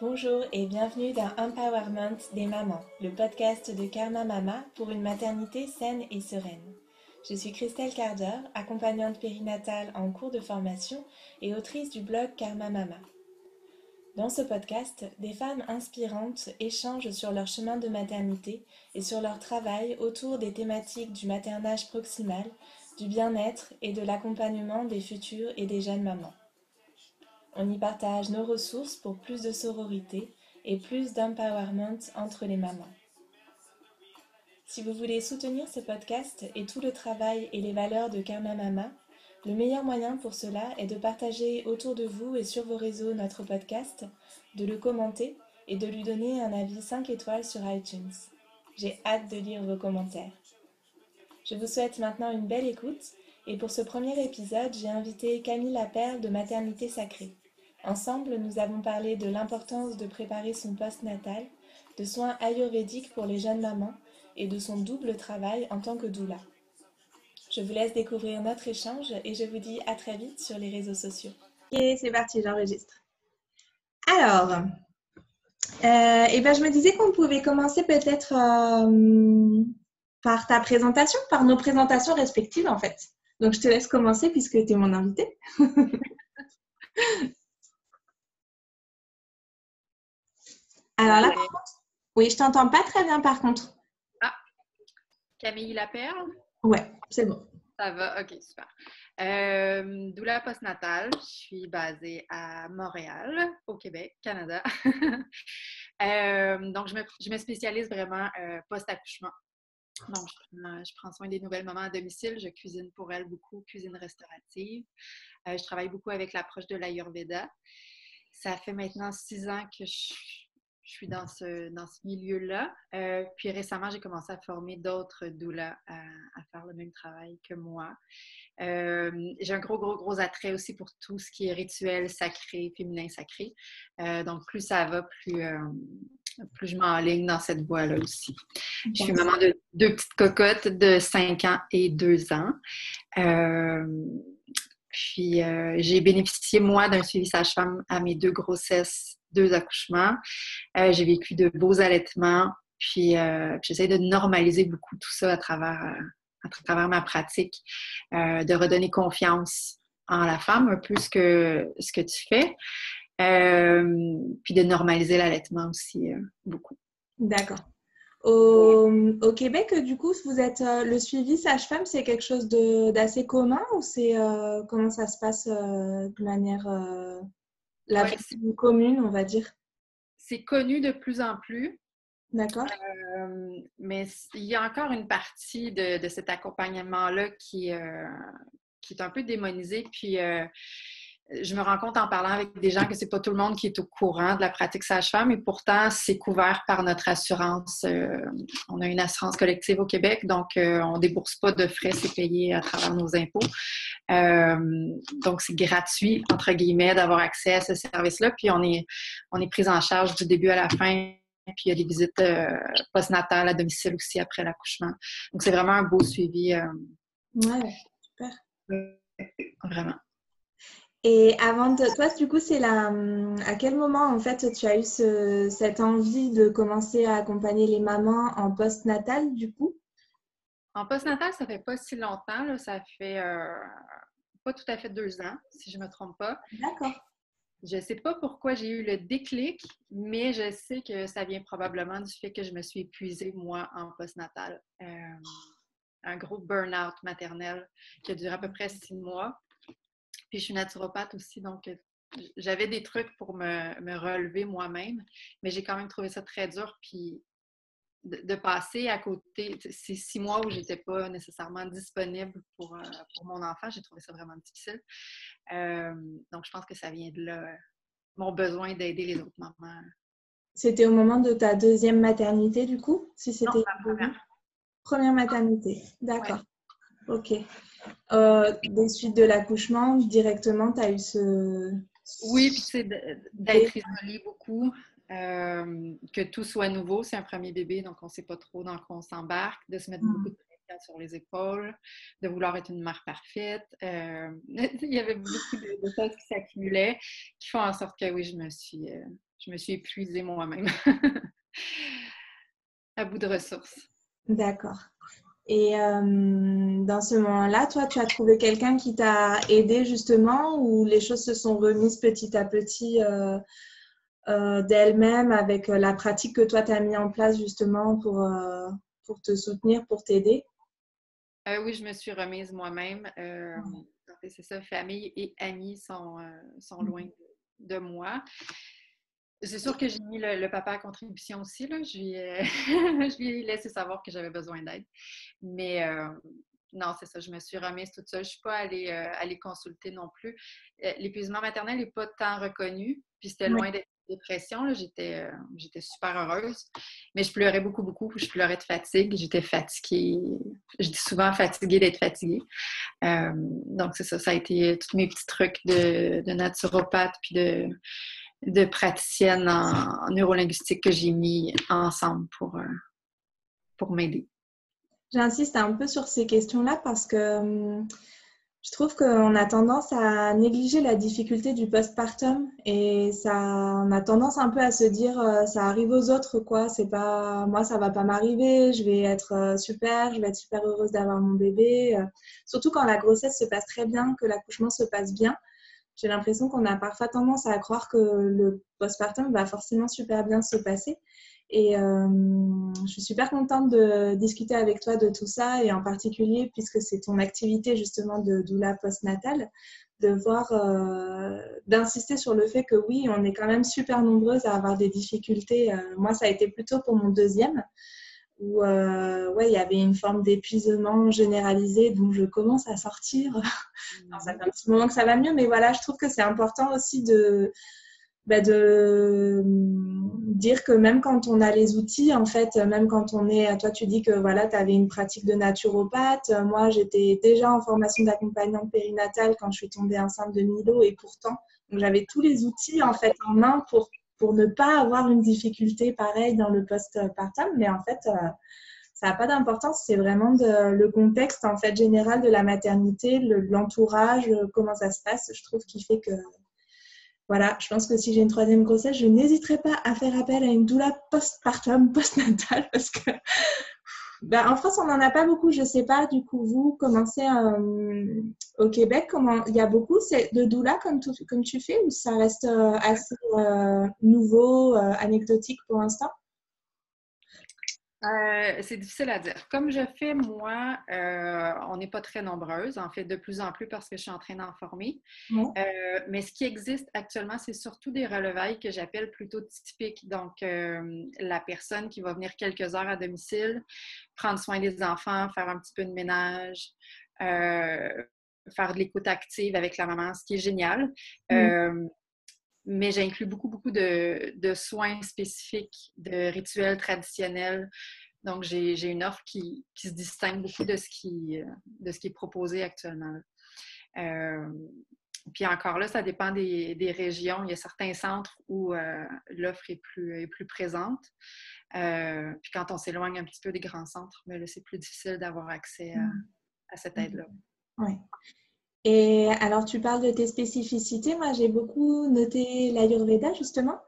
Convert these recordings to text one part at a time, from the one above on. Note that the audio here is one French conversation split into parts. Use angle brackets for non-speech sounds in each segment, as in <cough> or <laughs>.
Bonjour et bienvenue dans Empowerment des mamans, le podcast de Karma Mama pour une maternité saine et sereine. Je suis Christelle Carder, accompagnante périnatale en cours de formation et autrice du blog Karma Mama. Dans ce podcast, des femmes inspirantes échangent sur leur chemin de maternité et sur leur travail autour des thématiques du maternage proximal, du bien-être et de l'accompagnement des futures et des jeunes mamans. On y partage nos ressources pour plus de sororité et plus d'empowerment entre les mamans. Si vous voulez soutenir ce podcast et tout le travail et les valeurs de Karma Mama, le meilleur moyen pour cela est de partager autour de vous et sur vos réseaux notre podcast, de le commenter et de lui donner un avis 5 étoiles sur iTunes. J'ai hâte de lire vos commentaires. Je vous souhaite maintenant une belle écoute et pour ce premier épisode, j'ai invité Camille Laperle de Maternité Sacrée. Ensemble, nous avons parlé de l'importance de préparer son poste natal, de soins ayurvédiques pour les jeunes mamans et de son double travail en tant que doula. Je vous laisse découvrir notre échange et je vous dis à très vite sur les réseaux sociaux. Et c'est parti, j'enregistre. Alors, euh, eh ben, je me disais qu'on pouvait commencer peut-être euh, par ta présentation, par nos présentations respectives en fait. Donc, je te laisse commencer puisque tu es mon invité. <laughs> Alors là, oui, je t'entends pas très bien par contre. Ah, Camille Laperle? Ouais, c'est bon. Ça va, ok, super. Euh, doula postnatale, je suis basée à Montréal, au Québec, Canada. <laughs> Euh, donc, je me, spécialise vraiment euh, post-accouchement. Donc, je, prends soin des nouvelles mamans à domicile. Je cuisine pour elles beaucoup, cuisine restaurative. je travaille beaucoup avec l'approche de l'Ayurveda. Ça fait maintenant six ans que je je suis dans ce, dans ce milieu-là. Euh, puis récemment, j'ai commencé à former d'autres doulas à, faire le même travail que moi. Euh, j'ai un gros, gros, gros attrait aussi pour tout ce qui est rituel sacré, féminin sacré. Euh, donc, plus ça va, plus, plus je m'enligne dans cette voie-là aussi. Je suis maman de deux petites cocottes de 5 ans et 2 ans. Puis, j'ai bénéficié, moi, d'un suivi sage-femme à mes deux grossesses deux accouchements. Euh, j'ai vécu de beaux allaitements. Puis, euh, j'essaie de normaliser beaucoup tout ça à travers, euh, à travers ma pratique, de redonner confiance en la femme, un peu ce que, ce que tu fais. puis de normaliser l'allaitement aussi beaucoup. D'accord. Au, au, Québec, du coup, vous êtes le suivi sage-femme, c'est quelque chose d'assez commun ou c'est comment ça se passe de manière la commune, on va dire? C'est connu de plus en plus. D'accord. Euh, mais il y a encore une partie de, cet accompagnement-là qui, euh, qui est un peu démonisé. Puis euh, je me rends compte en parlant avec des gens que c'est pas tout le monde qui est au courant de la pratique sage-femme, et pourtant c'est couvert par notre assurance. Euh, on a une assurance collective au Québec, donc euh, on débourse pas de frais, c'est payé à travers nos impôts. Euh, donc c'est gratuit entre guillemets d'avoir accès à ce service-là, puis on est on est pris en charge du début à la fin. Puis il y a des visites postnatales à domicile aussi après l'accouchement. Donc c'est vraiment un beau suivi. ouais, super. Vraiment. Et avant de toi, du coup, c'est là, à quel moment en fait tu as eu cette envie de commencer à accompagner les mamans en post-natal du coup? En post-natal, ça fait pas si longtemps, ça fait euh, pas tout à fait deux ans, si je me trompe pas. D'accord. Je ne sais pas pourquoi j'ai eu le déclic, mais je sais que ça vient probablement du fait que je me suis épuisée, moi, en postnatal. Euh, un gros burn-out maternel qui a duré à peu près six mois. Puis je suis naturopathe aussi, donc euh, j'avais des trucs pour me, relever moi-même, mais j'ai quand même trouvé ça très dur. Puis de, passer à côté, ces six mois où j'étais pas nécessairement disponible pour, euh, pour mon enfant, j'ai trouvé ça vraiment difficile. Euh, donc je pense que ça vient de là, mon besoin d'aider les autres mamans. C'était au moment de ta deuxième maternité, du coup? Si c'était première. première maternité, d'accord. Ok. Euh, des suites de l'accouchement, directement, tu as eu ce... Oui, puis c'est d'être isolé beaucoup, euh, que tout soit nouveau. C'est un premier bébé, donc on ne sait pas trop dans quoi on s'embarque, de se mettre mm. beaucoup de pression sur les épaules, de vouloir être une mère parfaite. Euh, <laughs> il y avait beaucoup de, choses qui s'accumulaient, qui font en sorte que oui, je me suis, je me suis épuisée moi-même <laughs> à bout de ressources. D'accord. Et euh, dans ce moment-là, toi, tu as trouvé quelqu'un qui t'a aidé justement ou les choses se sont remises petit à petit euh, euh, d'elles-mêmes avec la pratique que toi, tu as mis en place justement pour, pour te soutenir, pour t'aider? oui, je me suis remise moi-même. C'est ça, famille et amis sont, sont loin de moi. C'est sûr que j'ai mis le, papa à contribution aussi. Là. Je, lui, <laughs> je lui ai laissé savoir que j'avais besoin d'aide. Mais euh, non, c'est ça, je me suis remise toute seule. Je ne suis pas allée, euh, consulter non plus. Euh, l'épuisement maternel n'est pas tant reconnu, puis c'était loin d'être une dépression. J'étais, j'étais super heureuse, mais je pleurais beaucoup, beaucoup. Je pleurais de fatigue. J'étais fatiguée. J'étais souvent fatiguée d'être fatiguée. donc, c'est ça, ça a été tous mes petits trucs de, de naturopathe, puis de de praticiennes en, neurolinguistique que j'ai mis ensemble pour, euh, pour m'aider. J'insiste un peu sur ces questions-là parce que hum, je trouve qu'on a tendance à négliger la difficulté du postpartum et ça, on a tendance un peu à se dire euh, ça arrive aux autres quoi. C'est pas moi ça va pas m'arriver, je vais être euh, super, je vais être super heureuse d'avoir mon bébé. surtout quand la grossesse se passe très bien, que l'accouchement se passe bien j'ai l'impression qu'on a parfois tendance à croire que le postpartum va forcément super bien se passer. Et euh, je suis super contente de discuter avec toi de tout ça et en particulier puisque c'est ton activité justement de doula postnatale, de voir, euh, d'insister sur le fait que oui, on est quand même super nombreuses à avoir des difficultés. Euh, moi, ça a été plutôt pour mon deuxième où euh, ouais, il y avait une forme d'épuisement généralisé dont je commence à sortir. <laughs> ça fait un petit moment que ça va mieux, mais voilà, je trouve que c'est important aussi de, bah, de dire que même quand on a les outils, en fait, même quand on est, toi tu dis que voilà, tu avais une pratique de naturopathe, moi j'étais déjà en formation d'accompagnante périnatale quand je suis tombée enceinte de Milo et pourtant, j'avais tous les outils en fait en main pour pour ne pas avoir une difficulté pareille dans le post-partum. Mais en fait, euh, ça n'a pas d'importance. C'est vraiment le contexte en fait général de la maternité, l'entourage, comment ça se passe. Je trouve qu'il fait que voilà, je pense que si j'ai une troisième grossesse, je n'hésiterai pas à faire appel à une doula postpartum, postnatale, <laughs> parce que ben, en France, on n'en a pas beaucoup. Je ne sais pas, du coup, vous, commencez euh, au Québec, comment il y a beaucoup de doula comme, comme tu fais ou ça reste euh, assez euh, nouveau, anecdotique pour l'instant? Euh, c'est difficile à dire. Comme je fais, moi, euh, on n'est pas très nombreuses, en fait, de plus en plus parce que je suis en train d'en former. Euh, mais ce qui existe actuellement, c'est surtout des relevailles que j'appelle plutôt typiques. Donc, la personne qui va venir quelques heures à domicile, prendre soin des enfants, faire un petit peu de ménage, faire de l'écoute active avec la maman, ce qui est génial mais j'inclus beaucoup, beaucoup de, soins spécifiques, de rituels traditionnels. Donc, j'ai une offre qui, se distingue beaucoup de ce qui, de ce qui est proposé actuellement. Euh, puis encore là, ça dépend des, régions. Il y a certains centres où euh, l'offre est plus, est plus présente. Euh, puis quand on s'éloigne un petit peu des grands centres, mais c'est plus difficile d'avoir accès à, à cette aide-là. Oui. Et alors, tu parles de tes spécificités. Moi, j'ai beaucoup noté l'Ayurveda, justement.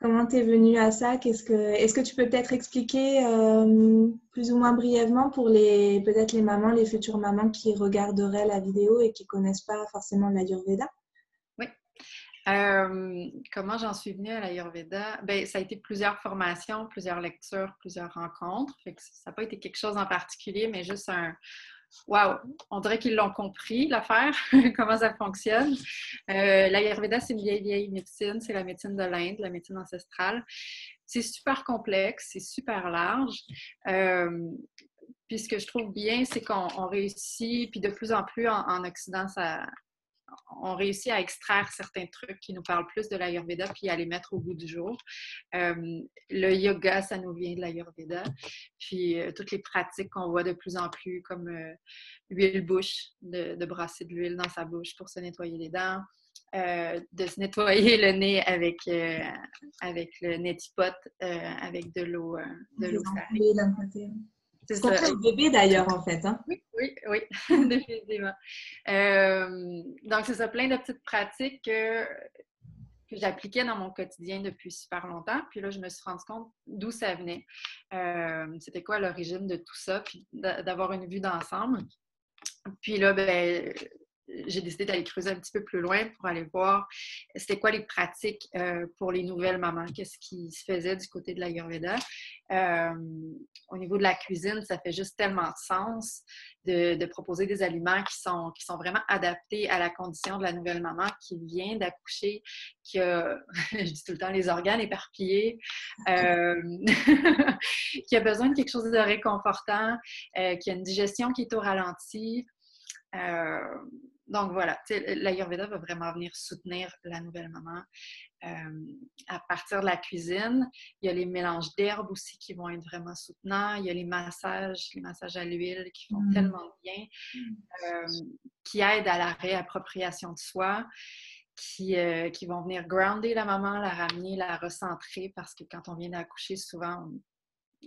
Comment tu es venue à ça? Est-ce que, est que tu peux peut-être expliquer euh, plus ou moins brièvement pour peut-être les mamans, les futures mamans qui regarderaient la vidéo et qui ne connaissent pas forcément l'Ayurveda? Oui. Euh, comment j'en suis venue à l'Ayurveda? Ben, ça a été plusieurs formations, plusieurs lectures, plusieurs rencontres. ça n'a pas été quelque chose en particulier, mais juste un, Wow! On dirait qu'ils l'ont compris, l'affaire, <laughs> comment ça fonctionne. Euh, L'Ayurveda, c'est une vieille, vieille médecine. C'est la médecine de l'Inde, la médecine ancestrale. C'est super complexe, c'est super large. Euh, puis ce que je trouve bien, c'est qu'on réussit, puis de plus en plus en Occident, ça, on réussit à extraire certains trucs qui nous parlent plus de l'Ayurveda puis à les mettre au bout du jour. Euh, le yoga, ça nous vient de l'Ayurveda. Puis euh, toutes les pratiques qu'on voit de plus en plus, comme euh, l'huile bouche, de, brasser de l'huile dans sa bouche pour se nettoyer les dents. de se nettoyer <laughs> le nez avec, avec le neti-pot, avec de l'eau de l'eau c'est ce qu'on fait au bébé d'ailleurs, en fait. Hein? Oui, oui, oui, <laughs> définitivement. Euh, donc, c'est ça, plein de petites pratiques que que j'appliquais dans mon quotidien depuis super longtemps. Puis là, je me suis rendu compte d'où ça venait. Euh, c'était quoi l'origine de tout ça, puis d'avoir une vue d'ensemble. Puis là, ben, j'ai décidé d'aller creuser un petit peu plus loin pour aller voir c'était quoi les pratiques euh, pour les nouvelles mamans, qu'est-ce qui se faisait du côté de l'Ayurveda. Euh, au niveau de la cuisine, ça fait juste tellement de sens de, proposer des aliments qui sont, qui sont vraiment adaptés à la condition de la nouvelle maman qui vient d'accoucher, qui a, <laughs> je dis tout le temps, les organes éparpillés, euh, <laughs> qui a besoin de quelque chose de réconfortant, qui a une digestion qui est au ralenti. Donc voilà, l'Ayurveda va vraiment venir soutenir la nouvelle maman euh, à partir de la cuisine. Il y a les mélanges d'herbes aussi qui vont être vraiment soutenants. Il y a les massages, les massages à l'huile qui font mmh. tellement bien, mmh. euh, qui aident à la réappropriation de soi. Qui, euh, qui, vont venir grounder la maman, la ramener, la recentrer, parce que quand on vient d'accoucher, souvent,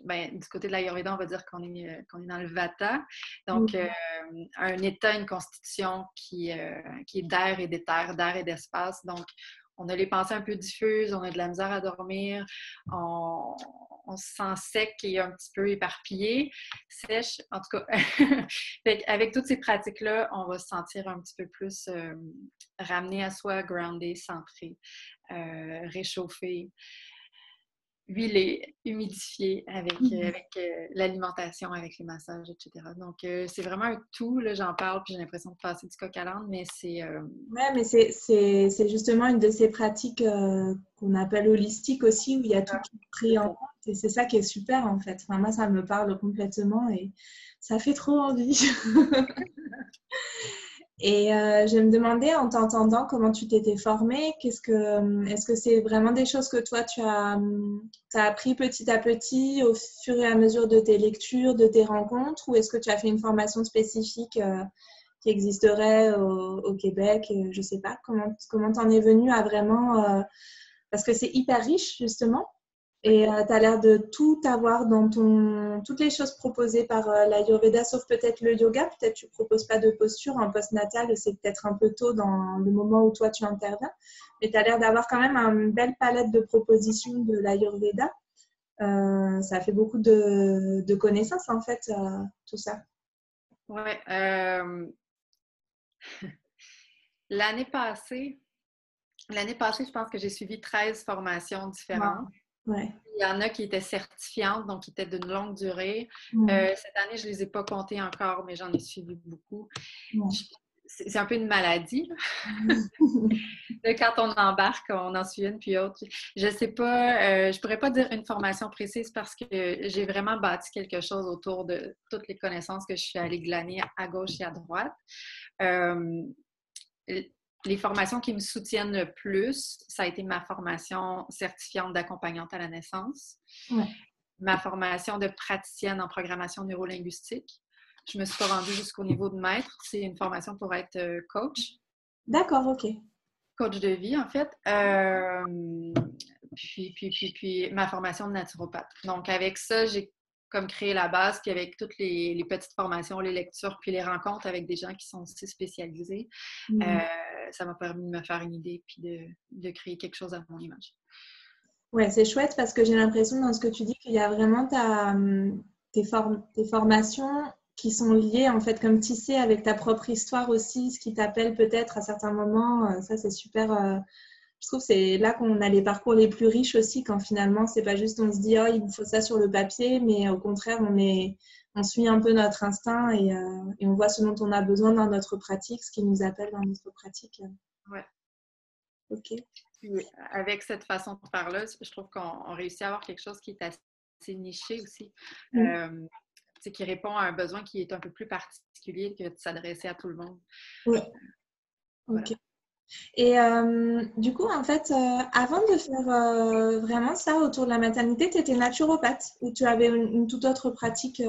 ben, du côté de l'Ayurveda, on va dire qu'on est, euh, est dans le Vata. Donc, euh, un état, une constitution qui, euh, qui est d'air et d'éther, d'air et d'espace. Donc, on a les pensées un peu diffuses, on a de la misère à dormir, on, on se sent sec et un petit peu éparpillé, sèche. En tout cas, <laughs> avec toutes ces pratiques-là, on va se sentir un petit peu plus ramené à soi, groundé, centré, réchauffé huilé, humidifié avec, euh, mmh avec euh, l'alimentation, avec les massages, etc. Donc, euh, c'est vraiment un tout. J'en parle, puis j'ai l'impression de passer du coq à l'âne, mais c'est... Oui, mais c'est justement une de ces pratiques qu'on appelle holistiques aussi, où il y a tout pris en compte. Et c'est ça qui est super, en fait. Enfin, moi, ça me parle complètement et ça fait trop envie. <laughs> Et euh, je me demandais en t'entendant comment tu t'étais formée? Qu'est-ce que, euh, est-ce que c'est vraiment des choses que toi tu as, as, appris petit à petit au fur et à mesure de tes lectures, de tes rencontres, ou est-ce que tu as fait une formation spécifique euh, qui existerait au, Québec? Je ne sais pas. Comment comment t'en es venue à vraiment parce que c'est hyper riche justement. Et euh, tu as l'air de tout avoir dans ton. toutes les choses proposées par euh, l'Ayurveda, sauf peut-être le yoga. Peut-être tu ne proposes pas de posture en post-natal, c'est peut-être un peu tôt dans le moment où toi tu interviens. Mais tu as l'air d'avoir quand même une belle palette de propositions de l'Ayurveda. Euh, ça fait beaucoup de, de connaissances en fait, tout ça. Ouais. <laughs> L'année passée, l'année passée, je pense que j'ai suivi 13 formations différentes. Il y en a qui étaient certifiantes, donc qui étaient d'une longue durée. Euh, cette année, je ne les ai pas comptées encore, mais j'en ai suivi beaucoup. C'est un peu une maladie. <laughs> Quand on embarque, on en suit une puis autre. Je ne sais pas, euh, je ne pourrais pas dire une formation précise parce que j'ai vraiment bâti quelque chose autour de toutes les connaissances que je suis allée glaner à gauche et à droite. Euh, les formations qui me soutiennent le plus, ça a été ma formation certifiante d'accompagnante à la naissance, ma formation de praticienne en programmation neurolinguistique. Je me suis pas rendue jusqu'au niveau de maître. C'est une formation pour être euh, coach. D'accord, OK. Coach de vie, en fait. Euh, puis, puis, puis, puis, ma formation de naturopathe. Donc, avec ça, j'ai comme créer la base, puis avec toutes les, petites formations, les lectures, puis les rencontres avec des gens qui sont aussi spécialisés, mmh. euh, ça m'a permis de me faire une idée, puis de, créer quelque chose à mon image. Ouais, c'est chouette parce que j'ai l'impression dans ce que tu dis qu'il y a vraiment ta, hum, tes, tes, formations qui sont liées, en fait, comme tissées avec ta propre histoire aussi, ce qui t'appelle peut-être à certains moments. Euh, ça, c'est super. Euh, je trouve que c'est là qu'on a les parcours les plus riches aussi, quand finalement, c'est pas juste on se dit, oh, il faut ça sur le papier, mais au contraire, on, est, on suit un peu notre instinct et, euh, et, on voit ce dont on a besoin dans notre pratique, ce qui nous appelle dans notre pratique. Ouais. OK. avec cette façon de faire-là, je trouve qu'on réussit à avoir quelque chose qui est assez niché aussi. c'est mmh. euh, qui répond à un besoin qui est un peu plus particulier que de s'adresser à tout le monde. Oui. OK. Et euh, du coup, en fait, euh, avant de faire euh, vraiment ça autour de la maternité, tu étais naturopathe ou tu avais une, toute autre pratique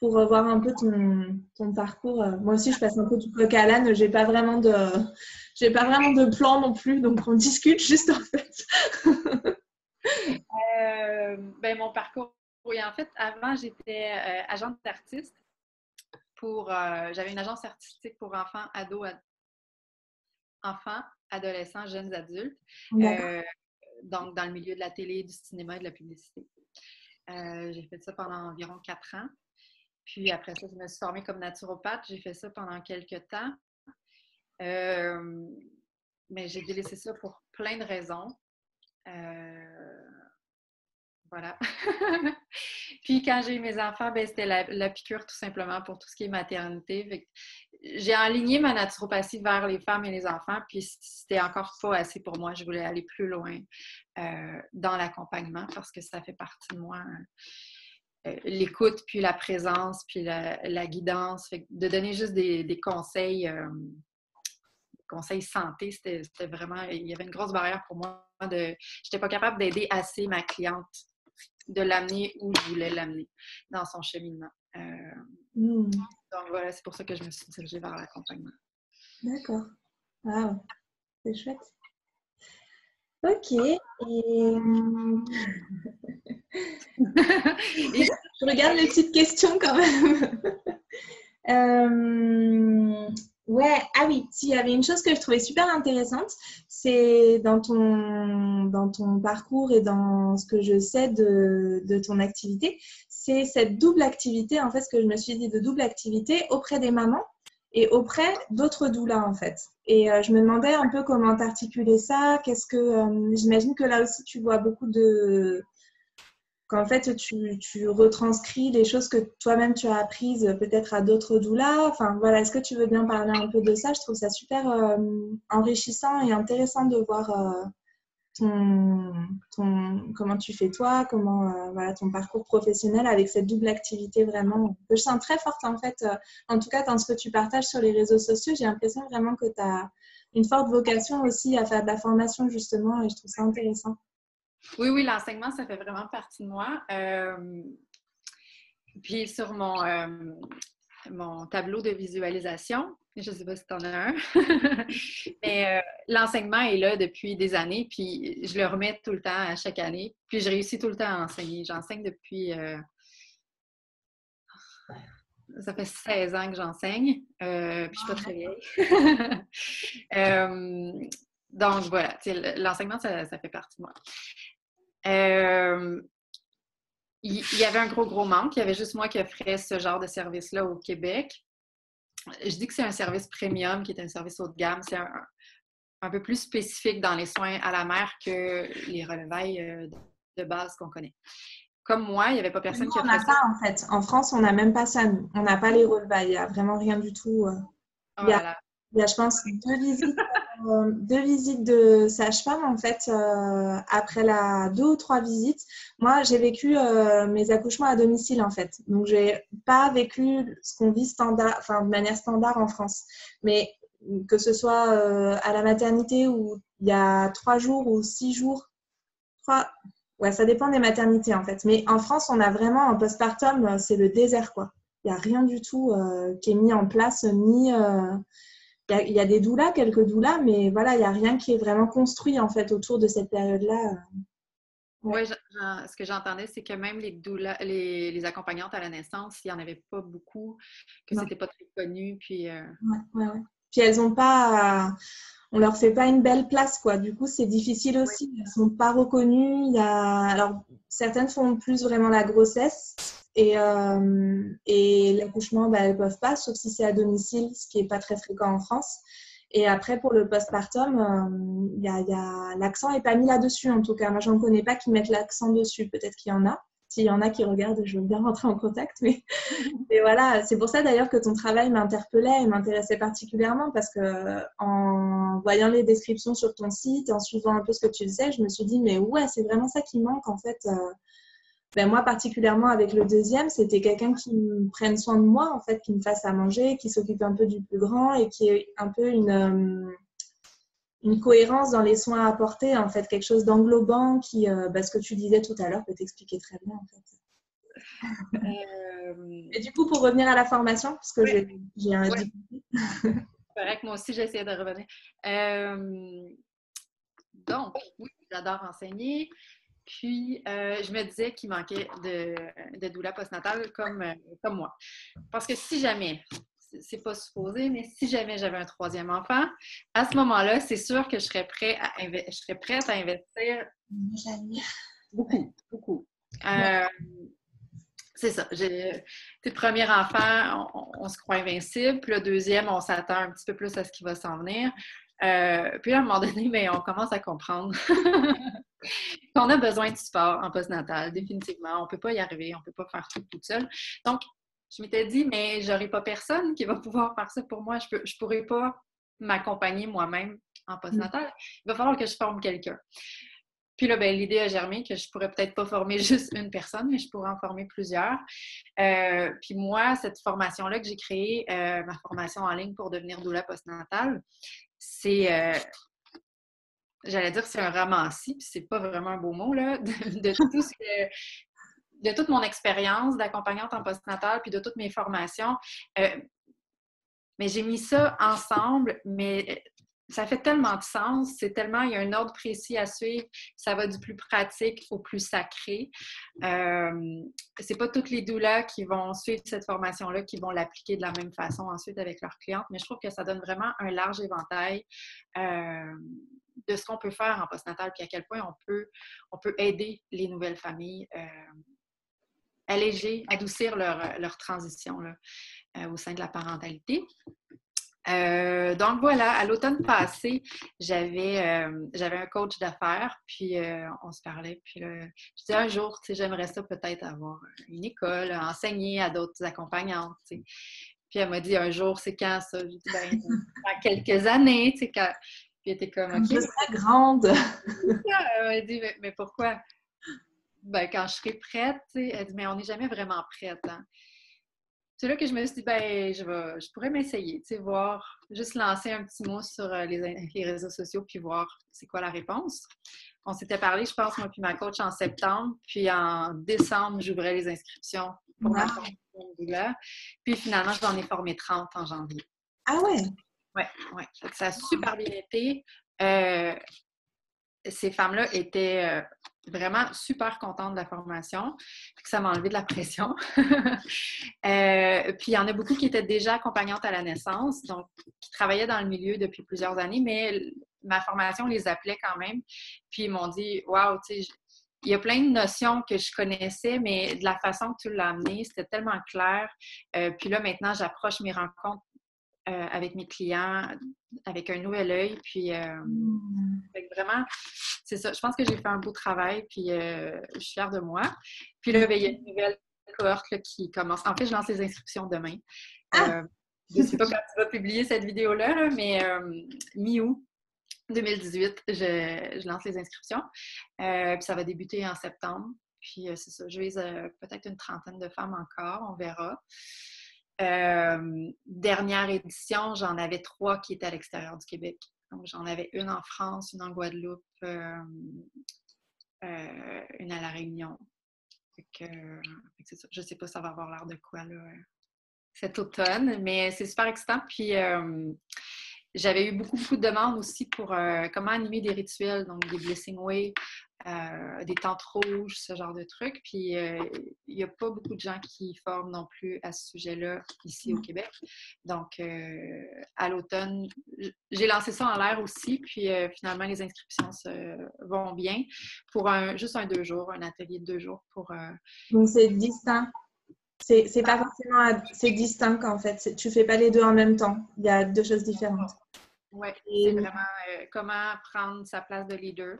pour voir un peu ton, parcours Moi aussi, je passe un peu du coq à l'âne. J'ai pas vraiment de, j'ai pas vraiment de plan non plus, donc on discute <laughs> juste en fait. ben, mon parcours, oui, en fait, avant, j'étais agente d'artiste pour, j'avais une agence artistique pour enfants, ados, enfants, adolescents, jeunes adultes. donc, dans le milieu de la télé, du cinéma et de la publicité. j'ai fait ça pendant environ quatre ans. Puis après ça, je me suis formée comme naturopathe. J'ai fait ça pendant quelques temps. mais j'ai délaissé ça pour plein de raisons. voilà. <laughs> Puis quand j'ai eu mes enfants, ben, c'était la, piqûre tout simplement pour tout ce qui est maternité. J'ai aligné ma naturopathie vers les femmes et les enfants, puis c'était encore pas assez pour moi. Je voulais aller plus loin dans l'accompagnement parce que ça fait partie de moi. Euh, l'écoute, puis la présence, puis la, guidance. de donner juste des, conseils, euh, conseils santé, c'était vraiment, il y avait une grosse barrière pour moi. De, n'étais pas capable d'aider assez ma cliente, de l'amener où je voulais l'amener dans son cheminement. Euh, hmm. Donc voilà, c'est pour ça que je me suis dirigée vers l'accompagnement. D'accord. Wow, c'est chouette. Ok. Et... <laughs> <laughs> Je regarde les petites questions quand même. <laughs> euh... Ouais, ah oui, s'il y avait une chose que je trouvais super intéressante, c'est dans ton, dans ton parcours et dans ce que je sais de, de ton activité, c'est cette double activité, en fait, ce que je me suis dit de double activité auprès des mamans et auprès d'autres doulas en fait. Et euh, je me demandais un peu comment t'articuler ça. Qu'est-ce que euh, j'imagine que là aussi tu vois beaucoup de qu'en fait tu, tu, retranscris les choses que toi-même tu as apprises peut-être à d'autres doulas. Enfin voilà, est-ce que tu veux bien parler un peu de ça? Je trouve ça super euh, enrichissant et intéressant de voir comment tu fais toi, comment euh, voilà, ton parcours professionnel avec cette double activité vraiment que je sens très forte en fait. Euh, en tout cas, dans ce que tu partages sur les réseaux sociaux, j'ai l'impression vraiment que tu as une forte vocation aussi à faire de la formation justement et je trouve ça intéressant. Oui, oui, l'enseignement, ça fait vraiment partie de moi. Euh, puis sur mon, mon tableau de visualisation, je ne sais pas si tu en as un. <laughs> Mais euh, l'enseignement est là depuis des années, puis je le remets tout le temps à chaque année. Puis je réussis tout le temps à enseigner. J'enseigne depuis. Euh, ça fait 16 ans que j'enseigne, euh, puis je ne suis pas très vieille. <laughs> donc voilà, l'enseignement, ça, fait partie de moi. Il y avait un gros, gros manque. Il y avait juste moi qui offrais ce genre de service-là au Québec je dis que c'est un service premium qui est un service haut de gamme. C'est un, peu plus spécifique dans les soins à la mère que les relevailles euh, de base qu'on connaît. Comme moi, il n'y avait pas personne qui a fait ça. en fait. En France, on n'a même pas ça. On n'a pas les relevailles. Il n'y a vraiment rien du tout. Euh. Voilà. Il y a, je pense, deux visites, <laughs> euh, deux visites de sage-femme, en fait, euh, après la deux ou trois visites. Moi, j'ai vécu euh, mes accouchements à domicile, en fait. Donc, j'ai pas vécu ce qu'on vit standard, enfin, de manière standard en France. Mais que ce soit à la maternité où il y a trois jours ou six jours, ouais, ça dépend des maternités, en fait. Mais en France, on a vraiment un postpartum, c'est le désert, quoi. Il n'y a rien du tout qui est mis en place, ni il y, a des doulas, quelques doulas, mais voilà, il n'y a rien qui est vraiment construit en fait autour de cette période-là. Oui, ce que j'entendais, c'est que même les, doulas, les, accompagnantes à la naissance, il n'y en avait pas beaucoup, que c'était pas très connu. Puis, euh... ouais, ouais, puis elles n'ont pas. On leur fait pas une belle place, quoi. Du coup, c'est difficile aussi. Elles sont pas reconnues. Il y a... Alors, certaines font plus vraiment la grossesse et, euh, et l'accouchement, bah, elles ne peuvent pas, sauf si c'est à domicile, ce qui n'est pas très fréquent en France. Et après, pour le postpartum, euh, y a, l'accent n'est pas mis là-dessus, en tout cas. Moi, je n'en connais pas qui mettent l'accent dessus. Peut-être qu'il y en a. S'il y en a qui regardent, je veux bien rentrer en contact. Mais, <laughs> mais voilà, c'est pour ça d'ailleurs que ton travail m'interpellait et m'intéressait particulièrement parce que en voyant les descriptions sur ton site, en suivant un peu ce que tu faisais, je me suis dit, mais ouais, c'est vraiment ça qui manque en fait. Euh, ben moi particulièrement avec le deuxième, c'était quelqu'un qui me prenne soin de moi, en fait, qui me fasse à manger, qui s'occupe un peu du plus grand et qui ait un peu une, euh, une cohérence dans les soins apportés, en fait, quelque chose d'englobant qui, euh, ben, ce que tu disais tout à l'heure, peut t'expliquer très bien, en fait. Euh, et du coup, pour revenir à la formation, parce que j'ai un ouais. C'est que moi aussi, essayé de revenir. donc, oui, j'adore enseigner. Puis, euh, je me disais qu'il manquait de, de doula postnatale comme, euh, comme moi. Parce que si jamais, c'est pas supposé, mais si jamais j'avais un troisième enfant, à ce moment-là, c'est sûr que je serais, prêt à je serais prête à investir beaucoup, beaucoup. Euh, c'est ça. Le premier enfant, on, se croit invincible. Puis le deuxième, on s'attend un petit peu plus à ce qui va s'en venir. Euh, puis à un moment donné, mais on commence à comprendre <laughs> qu'on a besoin de support en postnatal, définitivement. On ne peut pas y arriver, on ne peut pas faire tout toute seule. Donc, je m'étais dit, mais j'aurai pas personne qui va pouvoir faire ça pour moi. Je ne pourrai pas m'accompagner moi-même en postnatal. Il va falloir que je forme quelqu'un. Puis là, ben, l'idée a germé que je pourrais peut-être pas former <laughs> juste une personne, mais je pourrais en former plusieurs. Euh, puis moi, cette formation-là que j'ai créée, euh, ma formation en ligne pour devenir doula postnatale, c'est, euh, j'allais dire, c'est un ramassis, puis c'est pas vraiment un beau mot, là, de, tout ce de toute mon expérience d'accompagnante en postnatal, puis de toutes mes formations. mais j'ai mis ça ensemble, mais ça fait tellement de sens, c'est tellement, il y a un ordre précis à suivre, ça va du plus pratique au plus sacré. Euh, c'est pas toutes les doulas qui vont suivre cette formation-là qui vont l'appliquer de la même façon ensuite avec leurs clientes, mais je trouve que ça donne vraiment un large éventail euh, de ce qu'on peut faire en postnatal, puis à quel point on peut, on peut aider les nouvelles familles, euh, alléger, adoucir leur, leur transition là, euh, au sein de la parentalité. Euh, donc voilà, à l'automne passé, j'avais euh, j'avais un coach d'affaires, puis euh, on se parlait, puis je disais un jour, tu j'aimerais ça peut-être avoir une école, enseigner à d'autres accompagnantes. Puis elle m'a dit un jour, c'est quand ça? J'ai dit, ben, dans quelques années, tu sais, quand... Puis elle était comme, OK. Je serai grande. elle m'a dit, mais, pourquoi? Ben, quand je serai prête, elle dit, mais on n'est jamais vraiment prête, hein? c'est là que je me suis dit, ben, je, vais, je pourrais m'essayer, tu sais, voir, juste lancer un petit mot sur euh, les, réseaux sociaux, puis voir c'est quoi la réponse. On s'était parlé, je pense, moi puis ma coach en septembre, puis en décembre, j'ouvrais les inscriptions pour ma formation de Puis finalement, je j'en ai formé 30 en janvier. Ah ouais? Oui, ouais. Ça a super bien été. Euh, ces femmes-là étaient euh, vraiment super contente de la formation, que ça m'a enlevé de la pression. <laughs> Euh, puis il y en a beaucoup qui étaient déjà accompagnantes à la naissance, donc qui travaillaient dans le milieu depuis plusieurs années, mais ma formation les appelait quand même. Puis ils m'ont dit Waouh, tu sais, il y a plein de notions que je connaissais, mais de la façon que tu l'as amené, c'était tellement clair. Euh, puis là, maintenant, j'approche mes rencontres euh, avec mes clients avec un nouvel œil. Puis mmh. vraiment, c'est ça. Je pense que j'ai fait un beau travail, puis euh, je suis fière de moi. Puis là, ben, il y a une nouvelle cohorte qui commence. En fait, je lance les inscriptions demain. Ah! Euh, je ne sais pas quand tu vas publier cette vidéo-là, mais euh, mi-août 2018, je, lance les inscriptions. puis ça va débuter en septembre. Puis c'est ça, je vise peut-être une trentaine de femmes encore, on verra. Dernière édition, j'en avais trois qui étaient à l'extérieur du Québec j'en avais une en France, une en Guadeloupe, euh, une à La Réunion. je ne sais pas ça va avoir l'air de quoi cet automne, mais c'est super excitant. Puis j'avais eu beaucoup, beaucoup de demandes aussi pour comment animer des rituels, donc des blessing way, euh, des tentes rouges, ce genre de trucs. Puis euh, il n'y a pas beaucoup de gens qui forment non plus à ce sujet-là ici au Québec. Donc euh, à l'automne, j'ai lancé ça en l'air aussi. Puis finalement, les inscriptions vont bien pour un, juste un deux jours, un atelier de deux jours pour. Donc c'est distinct. C'est pas forcément c'est distinct en fait. Tu fais pas les deux en même temps. Il y a deux choses différentes. Oui, c'est vraiment comment prendre sa place de leader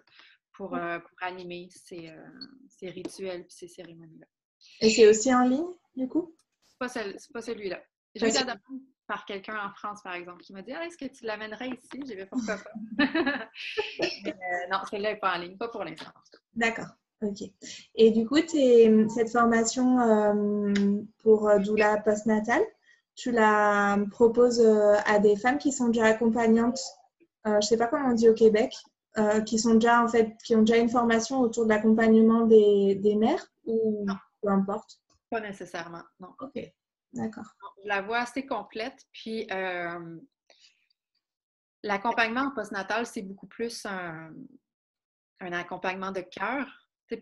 pour, euh, pour animer ces, euh, ces rituels et ces cérémonies-là. Et c'est aussi en ligne, du coup? C'est pas, celui-là. J'ai eu la demande par quelqu'un en France, par exemple, qui m'a dit ah, Est-ce que tu l'amènerais ici? J'ai dit Pourquoi pas? <laughs> Euh, Non, celle-là n'est pas en ligne, pas pour l'instant. D'accord. OK. Et du coup, cette formation pour doula postnatal, tu la proposes à des femmes qui sont déjà accompagnantes, je ne sais pas comment on dit au Québec, euh, qui sont déjà en fait qui ont déjà une formation autour de l'accompagnement des, des, mères ou peu importe? Pas nécessairement, non. Ok, d'accord. Je la vois assez complète. Puis euh, l'accompagnement en postnatal, c'est beaucoup plus un, un accompagnement de cœur.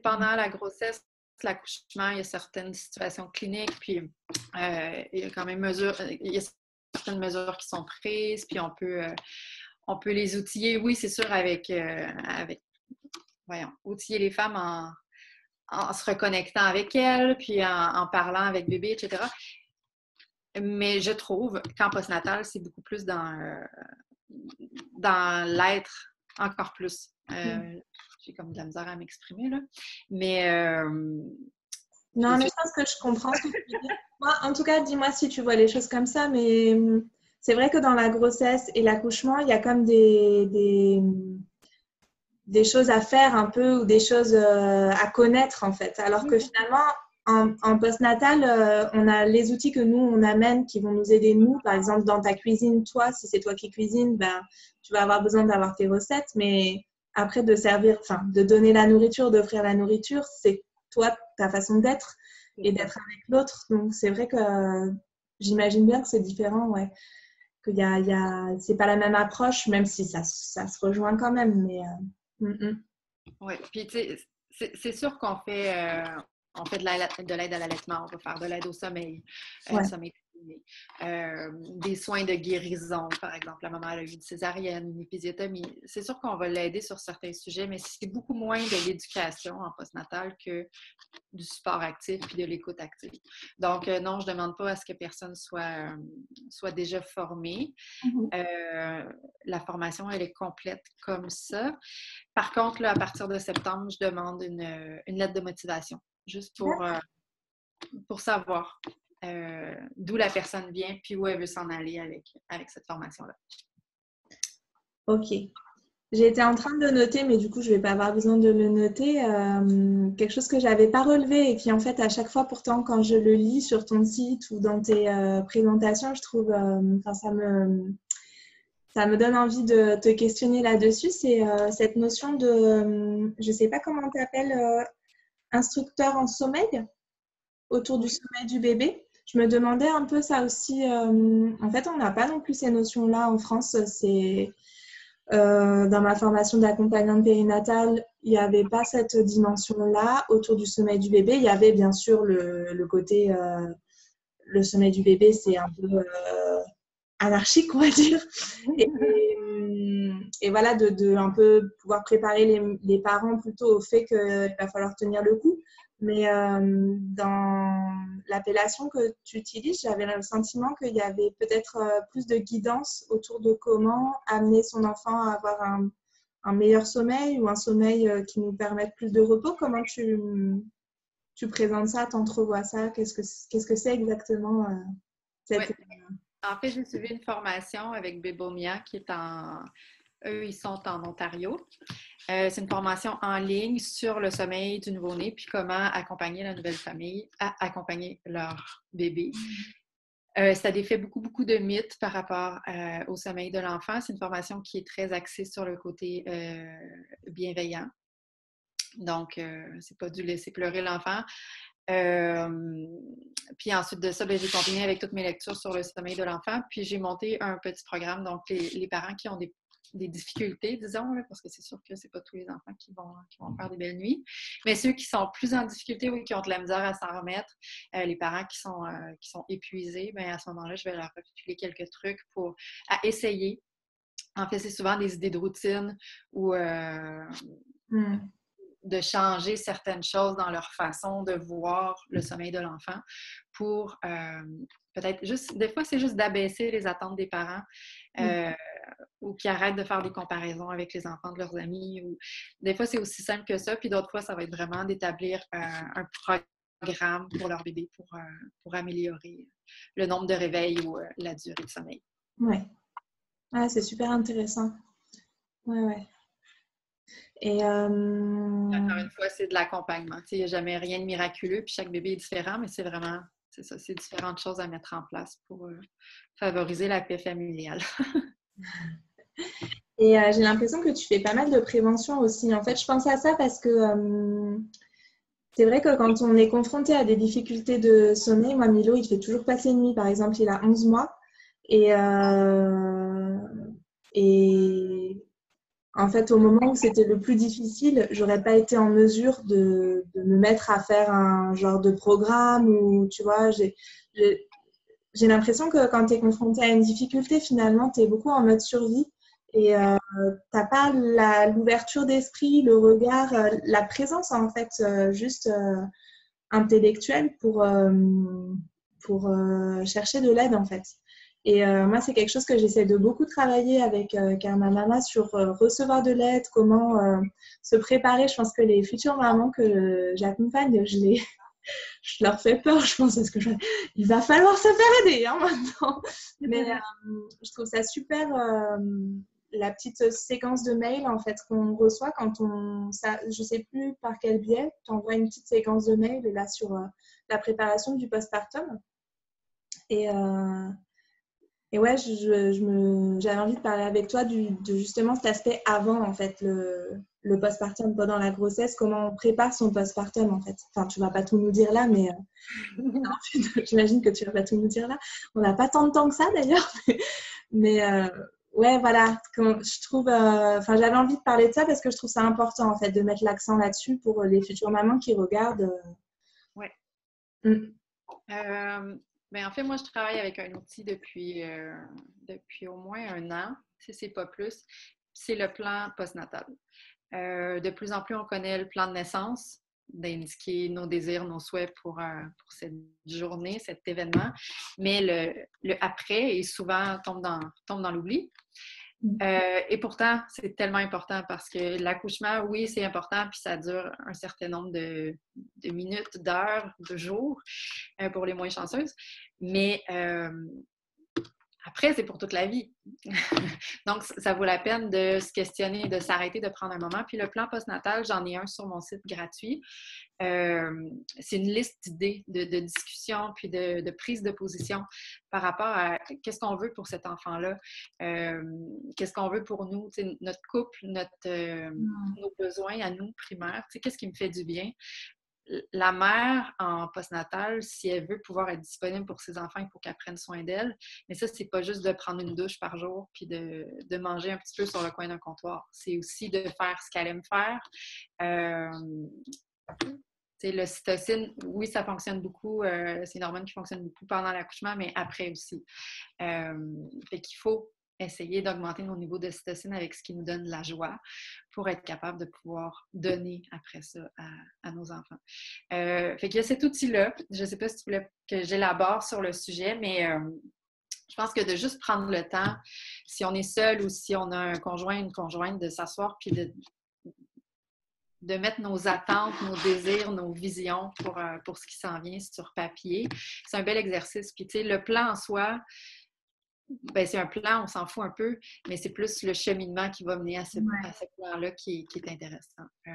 Pendant la grossesse, l'accouchement, il y a certaines situations cliniques, puis euh, il y a quand même il y a certaines mesures qui sont prises, puis on peut, euh, on peut les outiller, oui, c'est sûr, avec, euh, voyons, outiller les femmes en, en se reconnectant avec elles, puis en, parlant avec bébé, etc. Mais je trouve qu'en postnatal, c'est beaucoup plus dans, dans l'être encore plus. Mm. J'ai comme de la misère à m'exprimer, là. Mais non, mais je pense que je comprends ce que tu dire. Moi, en tout cas, dis-moi si tu vois les choses comme ça, mais hum, c'est vrai que dans la grossesse et l'accouchement, il y a comme des, des, des, choses à faire un peu ou des choses euh, à connaître en fait. Alors que finalement, en, en postnatal, euh, on a les outils que nous, on amène qui vont nous aider, nous. Par exemple, dans ta cuisine, toi, si c'est toi qui cuisines, ben, tu vas avoir besoin d'avoir tes recettes, mais après de servir, enfin, de donner la nourriture, d'offrir la nourriture, c'est toi, ta façon d'être et d'être avec l'autre. Donc, c'est vrai que j'imagine bien que c'est différent, ouais. Qu'il y a, y a... c'est pas la même approche, même si ça, ça se rejoint quand même. Mais, euh, mm, mm. Oui, puis tu sais, c'est sûr qu'on fait, euh, on fait de l'aide à l'allaitement, on va faire de l'aide au sommeil, euh, sommeil euh, des soins de guérison, par exemple, la maman a eu une césarienne, une épisiotomie. C'est sûr qu'on va l'aider sur certains sujets, mais c'est beaucoup moins de l'éducation en postnatal que du support actif et de l'écoute active. Donc, euh, non, je ne demande pas à ce que personne soit, euh, soit déjà formé. Mm-hmm. la formation, elle est complète comme ça. Par contre, là, à partir de septembre, je demande une, une lettre de motivation, juste pour, pour savoir euh, d'où la personne vient, puis où elle veut s'en aller avec, avec cette formation-là. OK. Été en train de noter, mais du coup, je ne vais pas avoir besoin de le noter. Euh, quelque chose que je n'avais pas relevé et qui, en fait, à chaque fois, pourtant, quand je le lis sur ton site ou dans tes euh, présentations, je trouve, enfin, ça me, ça me donne envie de te questionner là-dessus. C'est cette notion de, je ne sais pas comment tu appelles, instructeur en sommeil autour du sommeil du bébé je me demandais un peu ça aussi. Euh, en fait, on n'a pas non plus ces notions-là en France. C'est euh, dans ma formation d'accompagnante périnatale, il n'y avait pas cette dimension-là autour du sommeil du bébé. Il y avait bien sûr le, côté euh, le sommeil du bébé, c'est un peu anarchique, on va dire. Et, voilà, de, un peu pouvoir préparer les, les parents plutôt au fait qu'il va falloir tenir le coup. Mais euh, dans l'appellation que tu utilises, j'avais le sentiment qu'il y avait peut-être euh, plus de guidance autour de comment amener son enfant à avoir un, meilleur sommeil ou un sommeil euh, qui nous permette plus de repos. Comment tu, tu présentes ça, tu entrevois ça? Qu'est-ce que c'est -ce que exactement En fait, j'ai suivi une formation avec Bébomia qui est en, eux, ils sont en Ontario. Euh, c'est une formation en ligne sur le sommeil du nouveau-né, puis comment accompagner la nouvelle famille à accompagner leur bébé. Euh, ça défait beaucoup, beaucoup de mythes par rapport euh, au sommeil de l'enfant. C'est une formation qui est très axée sur le côté bienveillant. Donc, c'est pas du laisser pleurer l'enfant. Puis ensuite de ça, ben, j'ai continué avec toutes mes lectures sur le sommeil de l'enfant. Puis j'ai monté un petit programme. Donc, les parents qui ont des difficultés, disons, parce que c'est sûr que c'est pas tous les enfants qui vont, vont faire des belles nuits. Mais ceux qui sont plus en difficulté ou qui ont de la misère à s'en remettre, euh, les parents qui sont, euh, qui sont épuisés, bien, à ce moment-là, je vais leur refiler quelques trucs pour à essayer. En fait, c'est souvent des idées de routine ou euh, hmm. De changer certaines choses dans leur façon de voir le sommeil de l'enfant pour peut-être juste, des fois, c'est juste d'abaisser les attentes des parents. Hmm ou qui arrêtent de faire des comparaisons avec les enfants de leurs amis. Ou... Des fois, c'est aussi simple que ça. Puis d'autres fois, ça va être vraiment d'établir un, programme pour leur bébé pour, euh, pour améliorer le nombre de réveils ou euh, la durée de sommeil. Oui. Ah, c'est super intéressant. Oui, oui. Et euh... Encore une fois, c'est de l'accompagnement. Il n'y a jamais rien de miraculeux, puis chaque bébé est différent, mais c'est vraiment, c'est ça, c'est différentes choses à mettre en place pour euh, favoriser la paix familiale. <laughs> Et euh, j'ai l'impression que tu fais pas mal de prévention aussi. En fait, je pense à ça parce que c'est vrai que quand on est confronté à des difficultés de sommeil, moi, Milo, il fait toujours passer nuit. Par exemple, il a 11 mois. Et, et en fait, au moment où c'était le plus difficile, j'aurais pas été en mesure de, me mettre à faire un genre de programme où, tu vois, j'ai l'impression que quand tu es confronté à une difficulté, finalement, tu es beaucoup en mode survie et euh, tu n'as pas l'ouverture d'esprit, le regard, euh, la présence en fait, euh, juste intellectuelle pour, pour chercher de l'aide en fait. Et moi, c'est quelque chose que j'essaie de beaucoup travailler avec Karma Mama sur recevoir de l'aide, comment se préparer. Je pense que les futures mamans que j'accompagne, je les, <laughs> je leur fais peur, je pense, parce que il va falloir se faire aider hein, maintenant. Mais euh, je trouve ça super, euh, la petite séquence de mail en fait qu'on reçoit quand on, ça, je sais plus par quel biais, tu envoies une petite séquence de mail là sur euh, la préparation du postpartum. Et, et ouais, je, j'avais envie de parler avec toi du, de justement cet aspect avant, en fait, le, le postpartum pendant la grossesse, comment on prépare son postpartum, en fait. Enfin, tu vas pas tout nous dire là, mais euh, <laughs> <laughs> j'imagine que tu vas pas tout nous dire là. On n'a pas tant de temps que ça, d'ailleurs. <laughs> Mais, euh, ouais, voilà, je trouve, euh, enfin, j'avais envie de parler de ça parce que je trouve ça important, en fait, de mettre l'accent là-dessus pour les futures mamans qui regardent. Ouais. Mm. Ben, en fait, moi, je travaille avec un outil depuis, euh, depuis au moins un an, si ce n'est pas plus. C'est le plan postnatal. Euh, de plus en plus, on connaît le plan de naissance, d'indiquer nos désirs, nos souhaits pour, pour cette journée, cet événement. Mais le, le après, est souvent tombe dans, tombe dans l'oubli. Euh, et pourtant, c'est tellement important parce que l'accouchement, oui, c'est important, puis ça dure un certain nombre de, minutes, d'heures, de jours euh, pour les moins chanceuses. Mais euh, après, c'est pour toute la vie. <laughs> Donc, ça vaut la peine de se questionner, de s'arrêter, de prendre un moment. Puis le plan postnatal, j'en ai un sur mon site gratuit. Euh, c'est une liste d'idées, de, discussions, puis de, prise de position par rapport à qu'est-ce qu'on veut pour cet enfant-là, euh, qu'est-ce qu'on veut pour nous, notre couple, notre, euh, mmh. nos besoins à nous primaires, qu'est-ce qui me fait du bien? La mère en postnatal, si elle veut pouvoir être disponible pour ses enfants, il faut qu'elle prenne soin d'elle. Mais ça, c'est pas juste de prendre une douche par jour puis de, manger un petit peu sur le coin d'un comptoir. C'est aussi de faire ce qu'elle aime faire. Euh, le cytocine, oui, ça fonctionne beaucoup. Euh, c'est une hormone qui fonctionne beaucoup pendant l'accouchement, mais après aussi. Euh, faut essayer d'augmenter nos niveaux de cytocine avec ce qui nous donne la joie pour être capable de pouvoir donner après ça à, nos enfants. Euh, fait qu'il y a cet outil-là. Je ne sais pas si tu voulais que j'élabore sur le sujet, mais euh, je pense que de juste prendre le temps, si on est seul ou si on a un conjoint, une conjointe, de s'asseoir puis de, de mettre nos attentes, nos désirs, nos visions pour, euh, pour ce qui s'en vient sur papier. C'est un bel exercice. Puis, tu sais, le plan en soi, ben, c'est un plan, on s'en fout un peu, mais c'est plus le cheminement qui va mener à ce, plan-là qui, est intéressant. Euh,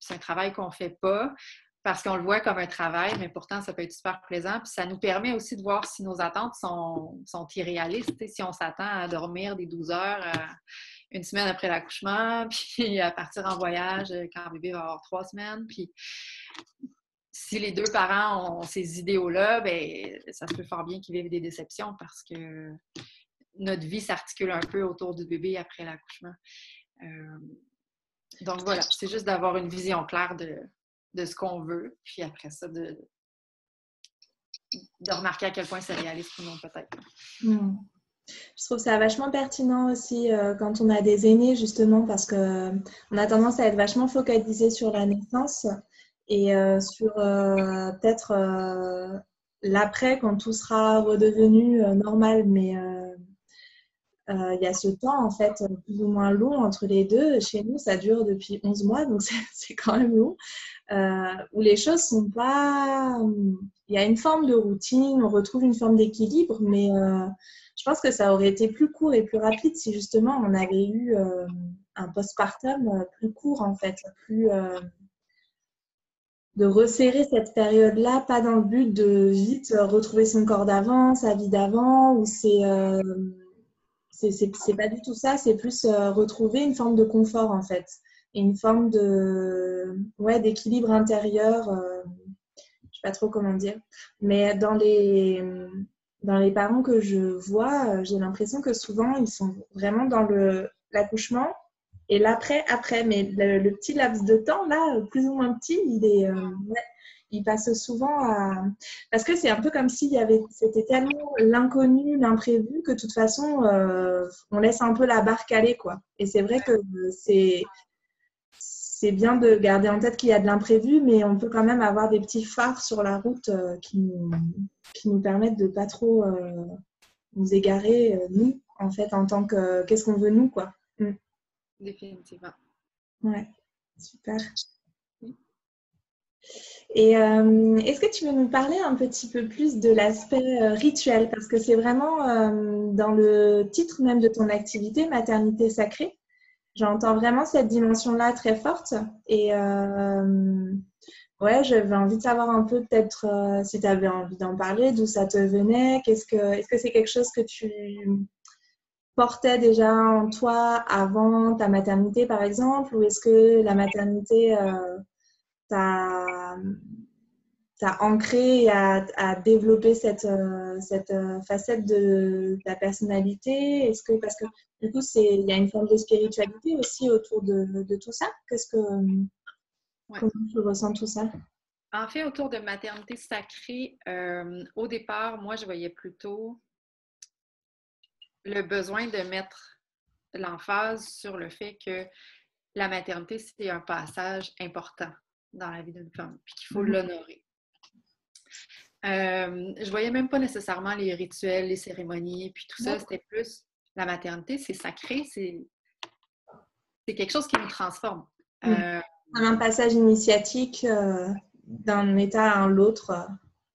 c'est un travail qu'on ne fait pas parce qu'on le voit comme un travail, mais pourtant, ça peut être super plaisant. Puis ça nous permet aussi de voir si nos attentes sont, sont irréalistes. Si on s'attend à dormir des 12 heures euh, une semaine après l'accouchement, <laughs> puis à partir en voyage quand le bébé va avoir trois semaines, puis si les deux parents ont ces idéaux-là, ben, ça se peut fort bien qu'ils vivent des déceptions parce que notre vie s'articule un peu autour du bébé après l'accouchement. Euh, donc voilà, c'est juste d'avoir une vision claire de, ce qu'on veut, puis après ça, de, de remarquer à quel point c'est réaliste ou non, peut-être. Hmm. Je trouve ça vachement pertinent aussi euh, quand on a des aînés, justement, parce qu'on a tendance à être vachement focalisé sur la naissance et euh, sur peut-être l'après, quand tout sera redevenu normal, mais euh, il y a ce temps, en fait, plus ou moins long entre les deux. Chez nous, ça dure depuis 11 mois, donc <laughs> c'est quand même long, euh, où les choses sont pas... Il y a une forme de routine, on retrouve une forme d'équilibre, mais euh, je pense que ça aurait été plus court et plus rapide si justement on avait eu un postpartum plus court, en fait, plus de resserrer cette période-là, pas dans le but de vite retrouver son corps d'avant, sa vie d'avant, ou c'est c'est pas du tout ça, c'est plus euh, retrouver une forme de confort en fait, et une forme de ouais d'équilibre intérieur. Euh, je sais pas trop comment dire, mais dans les dans les parents que je vois, euh, j'ai l'impression que souvent ils sont vraiment dans le l'accouchement et l'après après, mais le, petit laps de temps là, plus ou moins petit, il est ils passent souvent à... Parce que c'est un peu comme s'il y avait... C'était tellement l'inconnu, l'imprévu, que de toute façon, euh, on laisse un peu la barque aller, quoi. Et c'est vrai que c'est... C'est bien de garder en tête qu'il y a de l'imprévu, mais on peut quand même avoir des petits phares sur la route euh, qui, nous, qui nous permettent de pas trop euh, nous égarer, nous, en fait, en tant que... Qu'est-ce qu'on veut, nous, quoi. Mm. Définitivement. Ouais, super. Et euh, est-ce que tu veux nous parler un petit peu plus de l'aspect euh, rituel? Parce que c'est vraiment euh, dans le titre même de ton activité, Maternité sacrée. J'entends vraiment cette dimension-là très forte. Et ouais, j'avais envie de savoir un peu peut-être si tu avais envie d'en parler, d'où ça te venait. Qu'est-ce que, est-ce que c'est quelque chose que tu portais déjà en toi avant ta maternité, par exemple? Ou est-ce que la maternité t'a ancré et a, développé cette, euh, cette euh, facette de ta personnalité? Est-ce que parce que du coup c'est il y a une forme de spiritualité aussi autour de, de tout ça? Qu'est-ce que comment tu ressens tout ça? En fait, autour de maternité sacrée, euh, au départ, moi je voyais plutôt le besoin de mettre l'emphase sur le fait que la maternité c'est un passage important dans la vie d'une femme, puis qu'il faut mhm. l'honorer. Euh, je voyais même pas nécessairement les rituels, les cérémonies, puis tout ça, c'était plus la maternité, c'est sacré, c'est quelque chose qui nous transforme. Euh, un passage initiatique euh, d'un état à l'autre.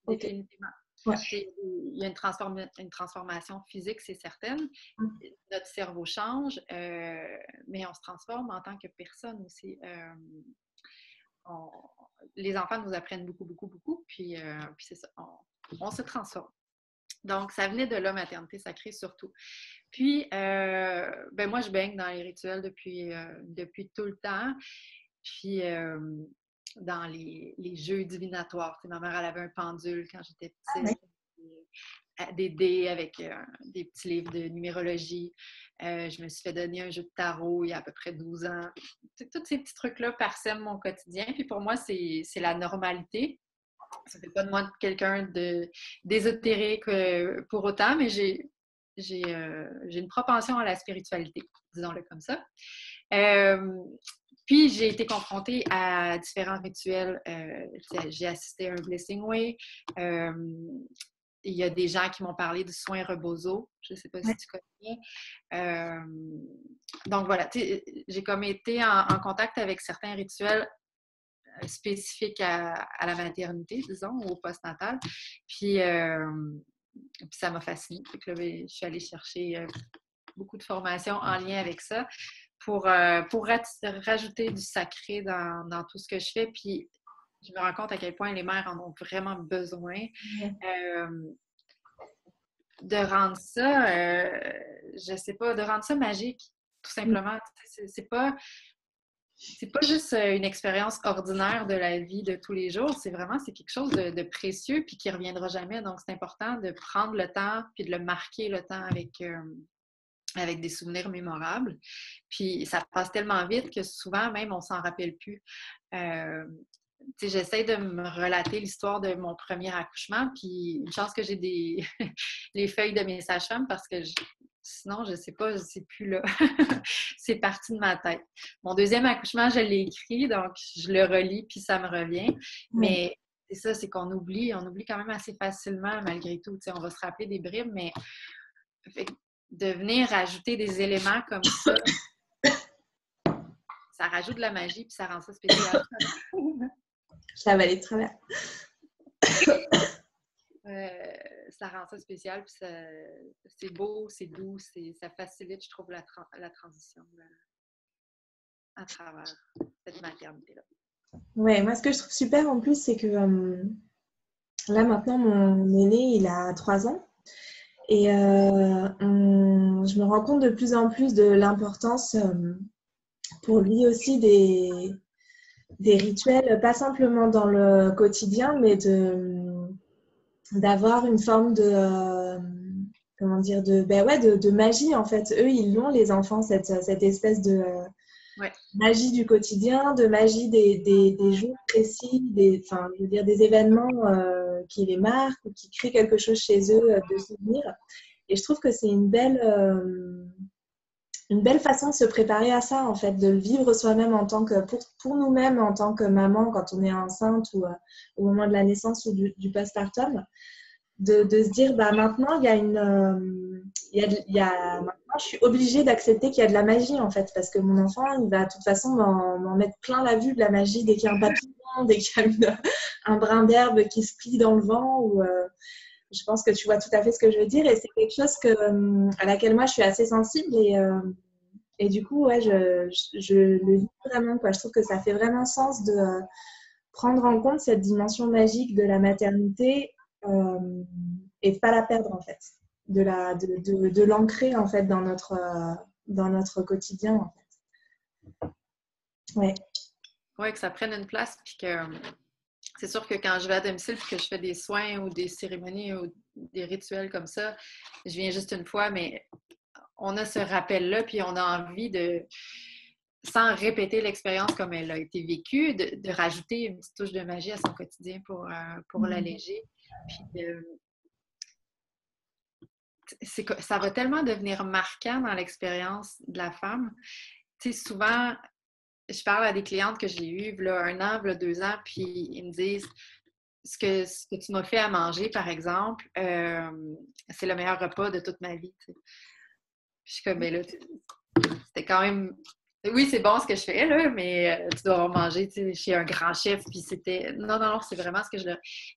Définitivement. Il y a une, une transformation physique, c'est certain. Mm. Notre cerveau change, euh, mais on se transforme en tant que personne aussi les enfants nous apprennent beaucoup, beaucoup, beaucoup, puis, euh, c'est ça, on, se transforme. Donc, ça venait de la maternité sacrée surtout. Puis, euh, ben moi, je baigne dans les rituels depuis, euh, depuis tout le temps. Puis, dans les, jeux divinatoires. ma mère, elle avait un pendule quand j'étais ah petite. Des dés avec des petits livres de numérologie. Euh, je me suis fait donner un jeu de tarot il y a à peu près 12 ans. Tous ces petits trucs-là parsèment mon quotidien. Puis pour moi, c'est la normalité. Ça ne fait pas de moi quelqu'un d'ésotérique euh, pour autant, mais j'ai euh, une propension à la spiritualité, disons-le comme ça. puis j'ai été confrontée à différents rituels. j'ai assisté à un Blessing Way il y a des gens qui m'ont parlé du soin rebozo. Je ne sais pas si tu connais. Euh, donc voilà, j'ai comme été en, contact avec certains rituels euh, spécifiques à, la maternité, disons, au postnatal. Puis, euh, puis ça m'a fascinée. je suis allée chercher beaucoup de formations en lien avec ça pour, pour rajouter du sacré dans, dans, tout ce que je fais. Puis je me rends compte à quel point les mères en ont vraiment besoin. Euh, de rendre ça, euh, je sais pas, de rendre ça magique, tout simplement. C'est pas. C'est pas juste euh, une expérience ordinaire de la vie de tous les jours, c'est vraiment c'est quelque chose de, précieux puis qui reviendra jamais. Donc c'est important de prendre le temps puis de le marquer le temps avec avec des souvenirs mémorables. Puis ça passe tellement vite que souvent même on s'en rappelle plus j'essaie de me relater l'histoire de mon premier accouchement, puis une chance que j'ai des <laughs> les feuilles de mes sages-femmes parce que sinon, je ne sais pas, je ne sais plus là. <laughs> c'est parti de ma tête. Mon deuxième accouchement, je l'ai écrit, donc je le relis, puis ça me revient. Mais c'est ça, c'est qu'on oublie, on oublie quand même assez facilement malgré tout. on va se rappeler des bribes, mais de venir ajouter des éléments comme ça, <coughs> ça rajoute de la magie, puis ça rend ça spécial. <coughs> <laughs> Ça va aller très bien. <coughs> ça rend ça spécial, puis c'est beau, c'est doux, ça facilite, je trouve, la, la transition à travers cette maternité-là. Oui, moi, ce que je trouve super en plus, c'est que euh, là, maintenant, mon aîné, il a 3 ans. Et euh, je me rends compte de plus en plus de l'importance euh, pour lui aussi des, des rituels, pas simplement dans le quotidien, mais de d'avoir une forme de euh, comment dire de ben ouais de, magie en fait eux ils l'ont les enfants cette, cette espèce de magie du quotidien, de magie des, des, jours précis, des, enfin, je veux dire, des événements euh, qui les marquent ou qui créent quelque chose chez eux de souvenir. Et je trouve que c'est une belle, une belle façon de se préparer à ça, en fait, de vivre soi-même en tant que, pour, pour nous-mêmes, en tant que maman, quand on est enceinte ou au moment de la naissance ou du, du postpartum de, se dire bah maintenant il y a une euh, y a, maintenant je suis obligée d'accepter qu'il y a de la magie en fait parce que mon enfant il va de toute façon m'en mettre plein la vue de la magie dès qu'il y a un papillon <laughs> dès qu'il y a un brin d'herbe qui se plie dans le vent ou euh, je pense que tu vois tout à fait ce que je veux dire et c'est quelque chose euh, à laquelle moi je suis assez sensible et, et du coup ouais je, je, le vis vraiment quoi je trouve que ça fait vraiment sens de prendre en compte cette dimension magique de la maternité euh, et de pas la perdre en fait, de la de, de, l'ancrer en fait dans notre euh, dans notre quotidien en. Ouais. Ouais, que ça prenne une place puis que c'est sûr que quand je vais à domicile et que je fais des soins ou des cérémonies ou des rituels comme ça, je viens juste une fois, mais on a ce rappel-là, puis on a envie de, sans répéter l'expérience comme elle a été vécue, de, rajouter une petite touche de magie à son quotidien pour, euh, pour mm-hmm. l'alléger. Puis, euh, ça va tellement devenir marquant dans l'expérience de la femme. Tu sais, souvent, je parle à des clientes que j'ai eues, là, un an, là, deux ans, puis ils me disent ce que, ce que tu m'as fait à manger, par exemple, c'est le meilleur repas de toute ma vie. Tu je suis comme, mais là, c'était quand même oui, c'est bon ce que je fais, là, mais euh, tu dois manger chez un grand chef, puis c'était. Non, non, non, c'est vraiment ce que je.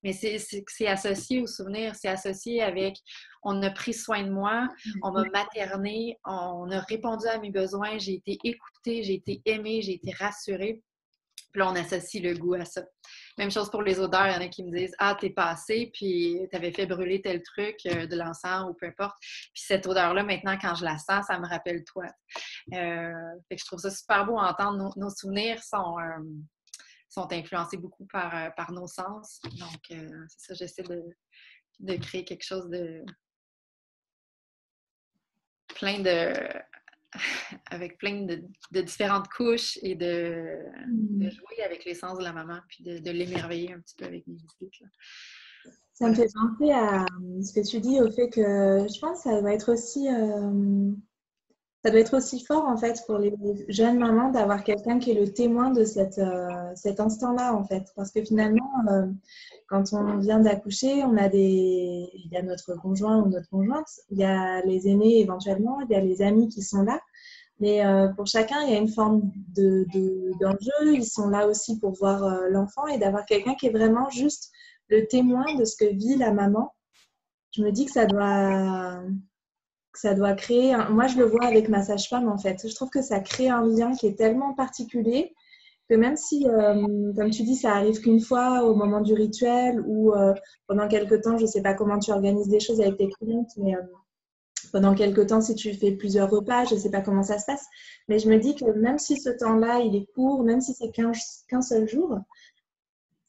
Mais c'est associé au souvenir, c'est associé avec on a pris soin de moi, on m'a materné, on a répondu à mes besoins, j'ai été écoutée, j'ai été aimée, j'ai été rassurée. Puis là, on associe le goût à ça. Même chose pour les odeurs. Il y en a qui me disent Ah, t'es passé, puis t'avais fait brûler tel truc, euh, de l'encens ou peu importe. Puis cette odeur-là, maintenant, quand je la sens, ça me rappelle toi. Euh, fait que je trouve ça super beau à entendre. Nos, souvenirs sont, euh, sont influencés beaucoup par, nos sens. Donc, c'est ça, j'essaie de créer quelque chose de plein de <laughs> avec plein de, différentes couches et de, mm. jouer avec l'essence de la maman, puis de, l'émerveiller un petit peu avec mes visites. Ça me fait penser à euh, ce que tu dis, au fait que je pense que ça doit être aussi, euh, ça doit être aussi fort en fait pour les jeunes mamans d'avoir quelqu'un qui est le témoin de cette, euh, cet instant-là en fait. Parce que finalement, quand on vient d'accoucher, on a des, il y a notre conjoint ou notre conjointe, il y a les aînés éventuellement, il y a les amis qui sont là. Mais euh, pour chacun, il y a une forme d'enjeu. De, Ils sont là aussi pour voir euh, l'enfant et d'avoir quelqu'un qui est vraiment juste le témoin de ce que vit la maman. Je me dis que ça doit, ça doit créer. Moi, je le vois avec ma sage-femme en fait. Je trouve que ça crée un lien qui est tellement particulier que même si, euh, comme tu dis, ça arrive qu'une fois au moment du rituel ou euh, pendant quelques temps, je ne sais pas comment tu organises des choses avec tes clientes, mais euh, pendant quelques temps, si tu fais plusieurs repas, je ne sais pas comment ça se passe, mais je me dis que même si ce temps-là, il est court, même si c'est qu'un seul jour,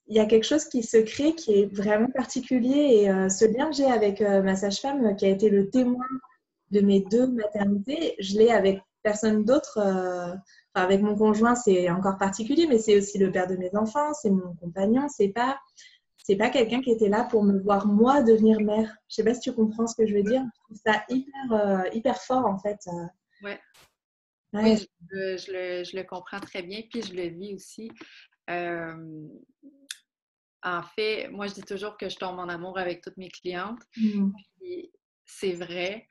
il y a quelque chose qui se crée qui est vraiment particulier et ce lien que j'ai avec ma sage-femme qui a été le témoin de mes deux maternités, je l'ai avec personne d'autre avec mon conjoint, c'est encore particulier, mais c'est aussi le père de mes enfants, c'est mon compagnon, c'est pas c'est pas quelqu'un qui était là pour me voir moi devenir mère. Je sais pas si tu comprends ce que je veux dire. Je trouve ça hyper euh, hyper fort en fait. Ouais. Oui, je, le, comprends très bien, puis je le vis aussi. Euh, en fait, moi, je dis toujours que je tombe en amour avec toutes mes clientes. Mmh. C'est vrai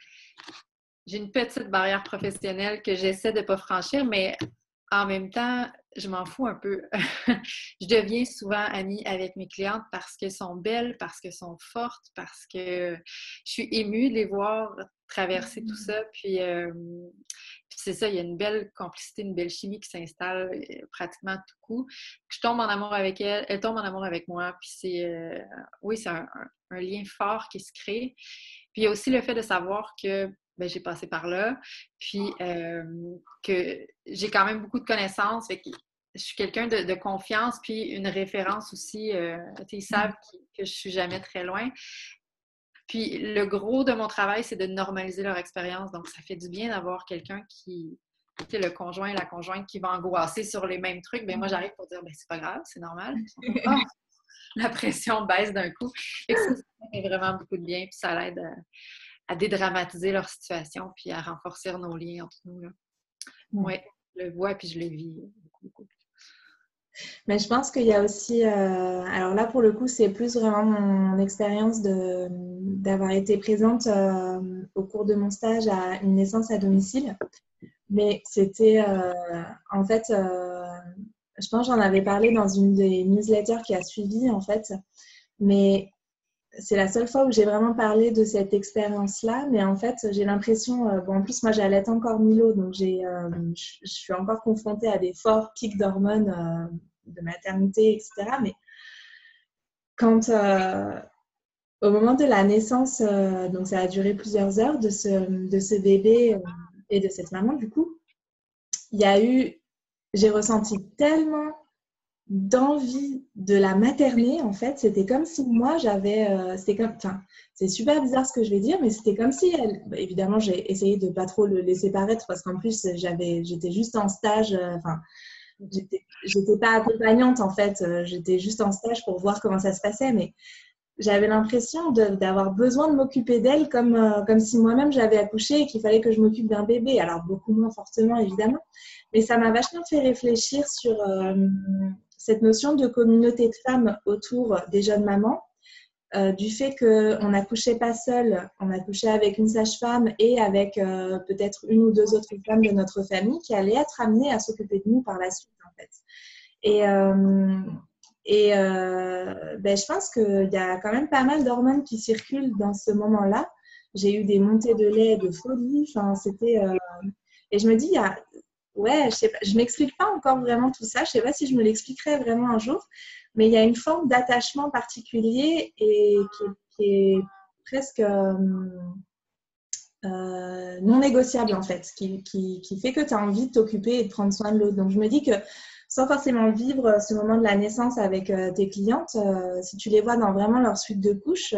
j'ai une petite barrière professionnelle que j'essaie de ne pas franchir, mais en même temps, je m'en fous un peu. <laughs> je deviens souvent amie avec mes clientes parce qu'elles sont belles, parce qu'elles sont fortes, parce que je suis émue de les voir traverser tout ça. Puis, euh, c'est ça, il y a une belle complicité, une belle chimie qui s'installe euh, pratiquement tout coup. Je tombe en amour avec elle, elle tombe en amour avec moi. Puis c'est, euh, oui, c'est un, lien fort qui se crée. Puis il y a aussi le fait de savoir que ben, j'ai passé par là. Puis que j'ai quand même beaucoup de connaissances. je suis quelqu'un de, confiance, puis une référence aussi. Euh, ils savent mmh. que, je suis jamais très loin. Puis le gros de mon travail, c'est de normaliser leur expérience. Donc, ça fait du bien d'avoir quelqu'un qui, le conjoint et la conjointe qui va angoisser sur les mêmes trucs, ben moi j'arrive pour dire ben c'est pas grave, c'est normal. <laughs> la pression baisse d'un coup. Et ça, fait vraiment beaucoup de bien, puis ça l'aide à, dédramatiser leur situation, puis à renforcer nos liens entre nous. Oui, je le vois, puis je le vis beaucoup, Mais je pense qu'il y a aussi, euh, alors là pour le coup, c'est plus vraiment mon expérience d'avoir été présente euh, au cours de mon stage à une naissance à domicile. Mais c'était euh, en fait je pense j'en avais parlé dans une des newsletters qui a suivi, en fait. Mais c'est la seule fois où j'ai vraiment parlé de cette expérience-là. Mais en fait, j'ai l'impression, euh, bon, en plus, moi, j'allaite encore Milo, donc euh, je suis encore confrontée à des forts pics d'hormones euh, de maternité, etc. Mais quand, au moment de la naissance, donc ça a duré plusieurs heures de ce, de ce bébé et de cette maman, du coup, il y a eu j'ai ressenti tellement d'envie de la materner en fait c'était comme si moi j'avais euh, c'était comme enfin c'est super bizarre ce que je vais dire mais c'était comme si elle bah, évidemment j'ai essayé de pas trop le laisser paraître parce qu'en plus j'avais j'étais juste en stage euh, enfin j'étais pas accompagnante en fait euh, j'étais juste en stage pour voir comment ça se passait mais j'avais l'impression d'avoir besoin de m'occuper d'elle comme, comme si moi-même j'avais accouché et qu'il fallait que je m'occupe d'un bébé. Alors beaucoup moins fortement évidemment, mais ça m'a vachement fait réfléchir sur euh, cette notion de communauté de femmes autour des jeunes mamans, euh, du fait qu'on n'accouchait pas seul, on accouchait avec une sage-femme et avec euh, peut-être une ou deux autres femmes de notre famille qui allaient être amenées à s'occuper de nous par la suite, en fait. Et, et ben, je pense qu'il y a quand même pas mal d'hormones qui circulent dans ce moment-là. J'ai eu des montées de lait de folie. Enfin, c'était. Et je me dis, il y a, ouais, je sais pas, je m'explique pas encore vraiment tout ça. Je sais pas si je me l'expliquerai vraiment un jour, mais il y a une forme d'attachement particulier et qui, est presque euh, euh, non négociable en fait, qui, fait que tu as envie de t'occuper et de prendre soin de l'autre. Donc je me dis que sans forcément vivre ce moment de la naissance avec euh, tes clientes, si tu les vois dans vraiment leur suite de couches,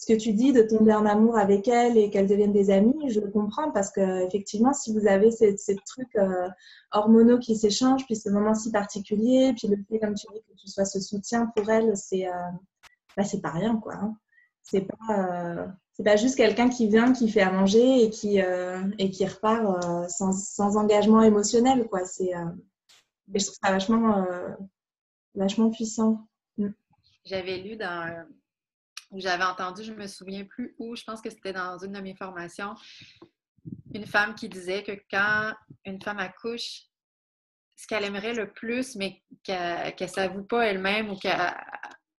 ce que tu dis de tomber en amour avec elle et qu'elles deviennent des amies, je comprends parce que effectivement, si vous avez ces, trucs euh, hormonaux qui s'échangent, puis ce moment si particulier, puis le fait, comme tu dis, que tu sois ce soutien pour elle, c'est euh, bah, pas rien, quoi. Hein. C'est pas, euh, pas juste quelqu'un qui vient, qui fait à manger et qui, et qui repart sans, engagement émotionnel, quoi. C'est, je trouve ça vachement, vachement puissant. Mm. J'avais lu dans j'avais entendu, je me souviens plus où, je pense que c'était dans une de mes formations, une femme qui disait que quand une femme accouche, ce qu'elle aimerait le plus, mais qu'elle ne s'avoue pas elle-même ou qu'elle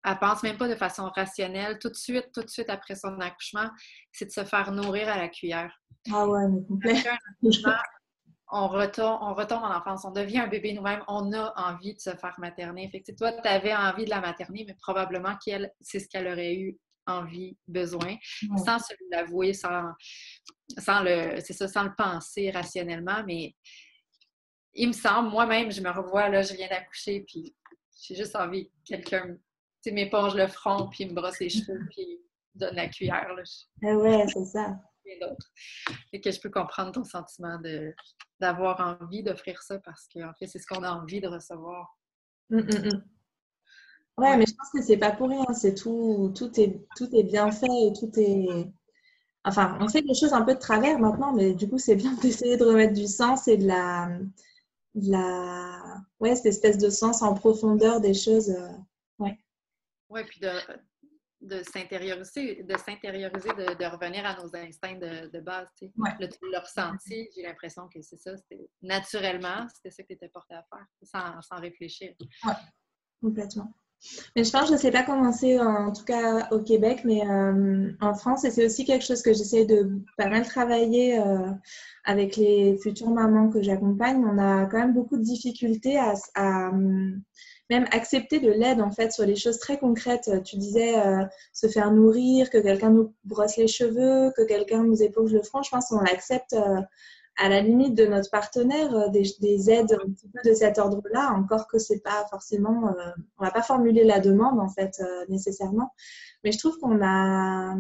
ne pense même pas de façon rationnelle, tout de suite, tout de suite après son accouchement, c'est de se faire nourrir à la cuillère. Ah ouais, mais complètement. <laughs> on retombe, on retombe en enfance, on devient un bébé nous-mêmes, on a envie de se faire materner. Fait que, toi, tu avais envie de la materner, mais probablement qu'elle, c'est ce qu'elle aurait eu envie, besoin, sans se l'avouer, sans, sans le, c'est ça, sans le penser rationnellement, mais il me semble, moi-même, je me revois, là, je viens d'accoucher, puis j'ai juste envie que quelqu'un m'éponge le front, puis me brosse les cheveux, puis donne la cuillère. Là. Ah ouais, c'est ça. Et que je peux comprendre ton sentiment de, d'avoir envie d'offrir ça parce qu'en fait, c'est ce qu'on a envie de recevoir. Hum. Ouais, mais je pense que c'est pas pour rien. C'est tout, tout est, tout est bien fait et tout est. Enfin, on fait les choses un peu de travers maintenant, mais du coup, c'est bien <laughs> d'essayer de remettre du sens et de la, la, ouais, cette espèce de sens en profondeur des choses. Euh, ouais. Ouais, puis de, de s'intérioriser, de s'intérioriser, de, revenir à nos instincts de, base. Tu sais. le, le, ressenti, j'ai l'impression que c'est ça. Naturellement, c'était ça que tu étais porté à faire, sans, sans réfléchir. Ouais, complètement. Mais je pense, je ne sais pas comment c'est en tout cas au Québec, mais euh, en France, et c'est aussi quelque chose que j'essaie de pas mal travailler euh, avec les futures mamans que j'accompagne. On a quand même beaucoup de difficultés à, à même accepter de l'aide en fait sur les choses très concrètes. Tu disais euh, se faire nourrir, que quelqu'un nous brosse les cheveux, que quelqu'un nous éponge le front. Je pense qu'on l'accepte euh, à la limite de notre partenaire euh, des, aides un petit peu de cet ordre-là, encore que c'est pas forcément, on va pas formuler la demande en fait nécessairement. Mais je trouve qu'on a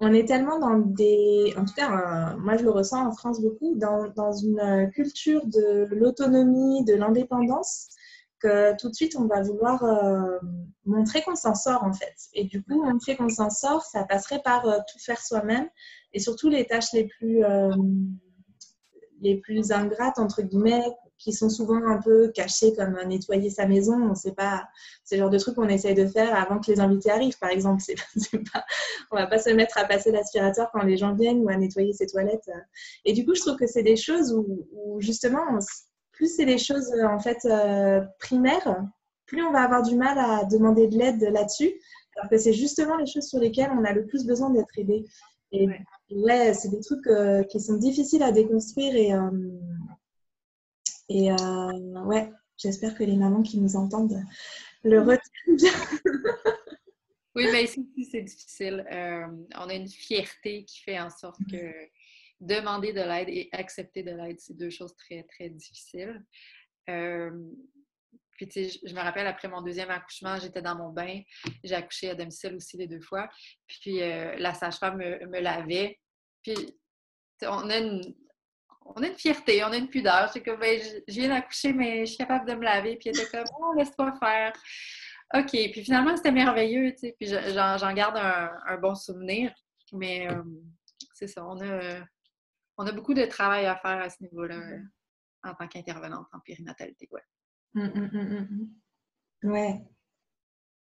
on est tellement dans des, en tout cas, moi je le ressens en France beaucoup, dans une culture de l'autonomie, de l'indépendance, que tout de suite on va vouloir euh, montrer qu'on s'en sort en fait. Et du coup, montrer qu'on s'en sort, ça passerait par euh, tout faire soi-même et surtout les tâches les plus, les plus ingrates entre guillemets, qui sont souvent un peu cachés comme nettoyer sa maison. On sait pas, c'est le genre de truc qu'on essaye de faire avant que les invités arrivent, par exemple. <laughs> C'est, pas, on va pas se mettre à passer l'aspirateur quand les gens viennent ou à nettoyer ses toilettes. Et du coup, je trouve que c'est des choses où, justement, plus c'est des choses en fait euh, primaires, plus on va avoir du mal à demander de l'aide là-dessus. Alors que c'est justement les choses sur lesquelles on a le plus besoin d'être aidé. Et ouais, c'est des trucs euh, qui sont difficiles à déconstruire et, euh, et euh, ouais, j'espère que les mamans qui nous entendent le retiennent bien. oui, mais ici, c'est difficile. Euh, on a une fierté qui fait en sorte que demander de l'aide et accepter de l'aide, c'est deux choses très, très difficiles. Euh, puis, tu sais, je me rappelle, après mon deuxième accouchement, j'étais dans mon bain. J'ai accouché à domicile aussi les deux fois. Puis, la sage-femme me, me, lavait. Puis, on a une, on a une fierté, on a une pudeur. C'est comme, ben, je viens d'accoucher, mais je suis capable de me laver. Puis elle était comme, oh, laisse-toi faire. OK. Puis finalement, c'était merveilleux, tu sais. Puis j'en garde un, bon souvenir. Mais euh, c'est ça, on a, on a beaucoup de travail à faire à ce niveau-là euh, en tant qu'intervenante en périnatalité. Ouais. Hum, hum, ouais.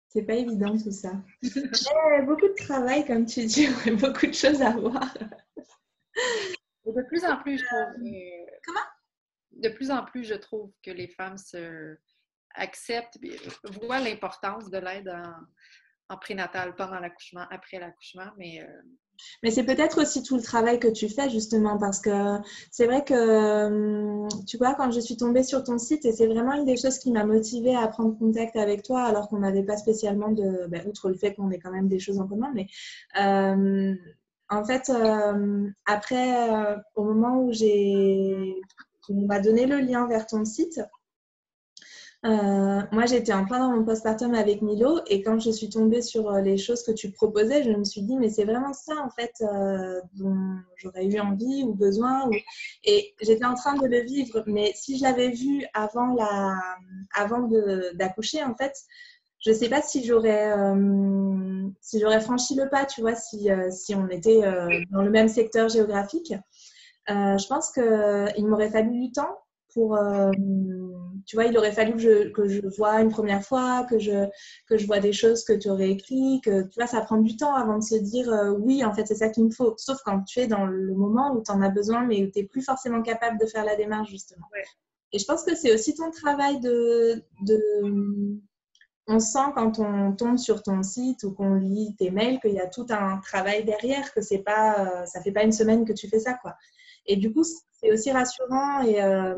C'est pas évident tout ça. <laughs> beaucoup de travail, comme tu dis, <laughs> beaucoup de choses à voir de plus en plus, je trouve. Euh, Comment? De plus en plus, je trouve que les femmes se acceptent, voient l'importance de l'aide en, prénatal, pendant l'accouchement, après l'accouchement, mais. Euh, mais c'est peut-être aussi tout le travail que tu fais justement parce que c'est vrai que hum, tu vois quand je suis tombée sur ton site et c'est vraiment une des choses qui m'a motivée à prendre contact avec toi alors qu'on n'avait pas spécialement de ben, outre le fait qu'on ait quand même des choses en commun mais euh, en fait, euh, après, euh, au moment où j'ai, on m'a donné le lien vers ton site, euh, moi j'étais en plein dans mon postpartum avec Milo et quand je suis tombée sur les choses que tu proposais, je me suis dit mais c'est vraiment ça en fait dont j'aurais eu envie ou besoin et j'étais en train de le vivre mais si je l'avais vu avant la avant d'accoucher en fait je sais pas si j'aurais euh, si j'aurais franchi le pas, tu vois, si, euh, si on était euh, dans le même secteur géographique. je pense qu'il m'aurait fallu du temps pour, tu vois, il aurait fallu que je, que je vois une première fois, que je, que je vois des choses que tu aurais écrites, que tu vois, ça prend du temps avant de se dire oui, en fait, c'est ça qu'il me faut. Sauf quand tu es dans le moment où tu en as besoin, mais où tu n'es plus forcément capable de faire la démarche, justement. Et je pense que c'est aussi ton travail de, de on sent quand on tombe sur ton site ou qu'on lit tes mails qu'il y a tout un travail derrière, que c'est pas, euh, ça fait pas une semaine que tu fais ça, quoi. Et du coup, c'est aussi rassurant et euh,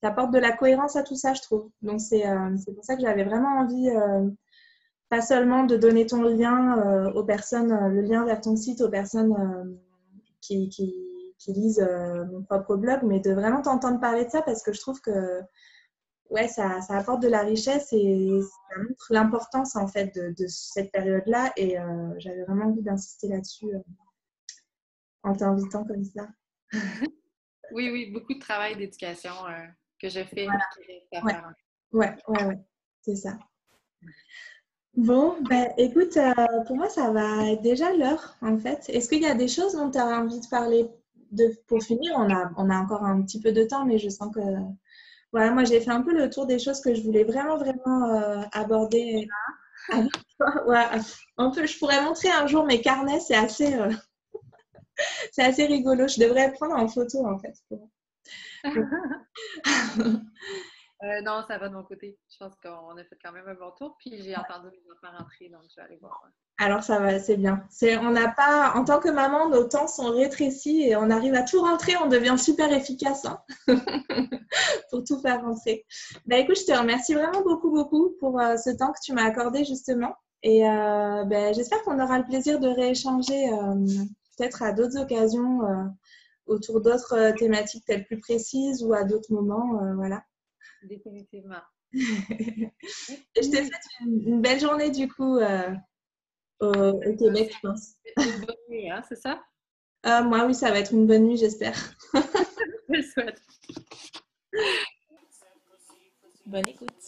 tu apportes de la cohérence à tout ça, je trouve. Donc, c'est euh, pour ça que j'avais vraiment envie, pas seulement de donner ton lien aux personnes, le lien vers ton site aux personnes qui, qui, lisent mon propre blog, mais de vraiment t'entendre parler de ça parce que je trouve que ouais, ça, ça, apporte de la richesse et ça montre l'importance en fait de, cette période-là. Et euh, j'avais vraiment envie d'insister là-dessus euh, en t'invitant comme ça. <laughs> oui, oui, beaucoup de travail d'éducation euh, que je fais. Ouais, ouais, ouais, c'est ça. Bon, ben, écoute, pour moi, ça va être déjà l'heure, en fait. Est-ce qu'il y a des choses dont tu as envie de parler de, pour finir? On a, on a encore un petit peu de temps, mais je sens que voilà, moi j'ai fait un peu le tour des choses que je voulais vraiment, vraiment euh, aborder <laughs> avec toi. je pourrais montrer un jour mes carnets, c'est assez, euh, c'est assez rigolo. Je devrais prendre en photo en fait. <laughs> <laughs> Euh, non, ça va de mon côté. Je pense qu'on a fait quand même un bon tour. Puis j'ai entendu mes enfants rentrer, donc je vais aller voir. Alors ça va, c'est bien. C'est, on n'a pas, en tant que maman, nos temps sont rétrécis et on arrive à tout rentrer. On devient super efficace hein, <laughs> pour tout faire rentrer. Bah, écoute, je te remercie vraiment beaucoup, beaucoup pour euh, ce temps que tu m'as accordé justement. Et euh, bah, j'espère qu'on aura le plaisir de rééchanger peut-être à d'autres occasions autour d'autres thématiques peut-être plus précises ou à d'autres moments. voilà. Définitivement. <laughs> je te souhaite une, belle journée du coup euh, au, Québec, je pense. Une bonne Oui, hein, c'est ça? Euh, moi, oui, ça va être une bonne nuit, j'espère. <laughs> Je le souhaite. Bonne écoute.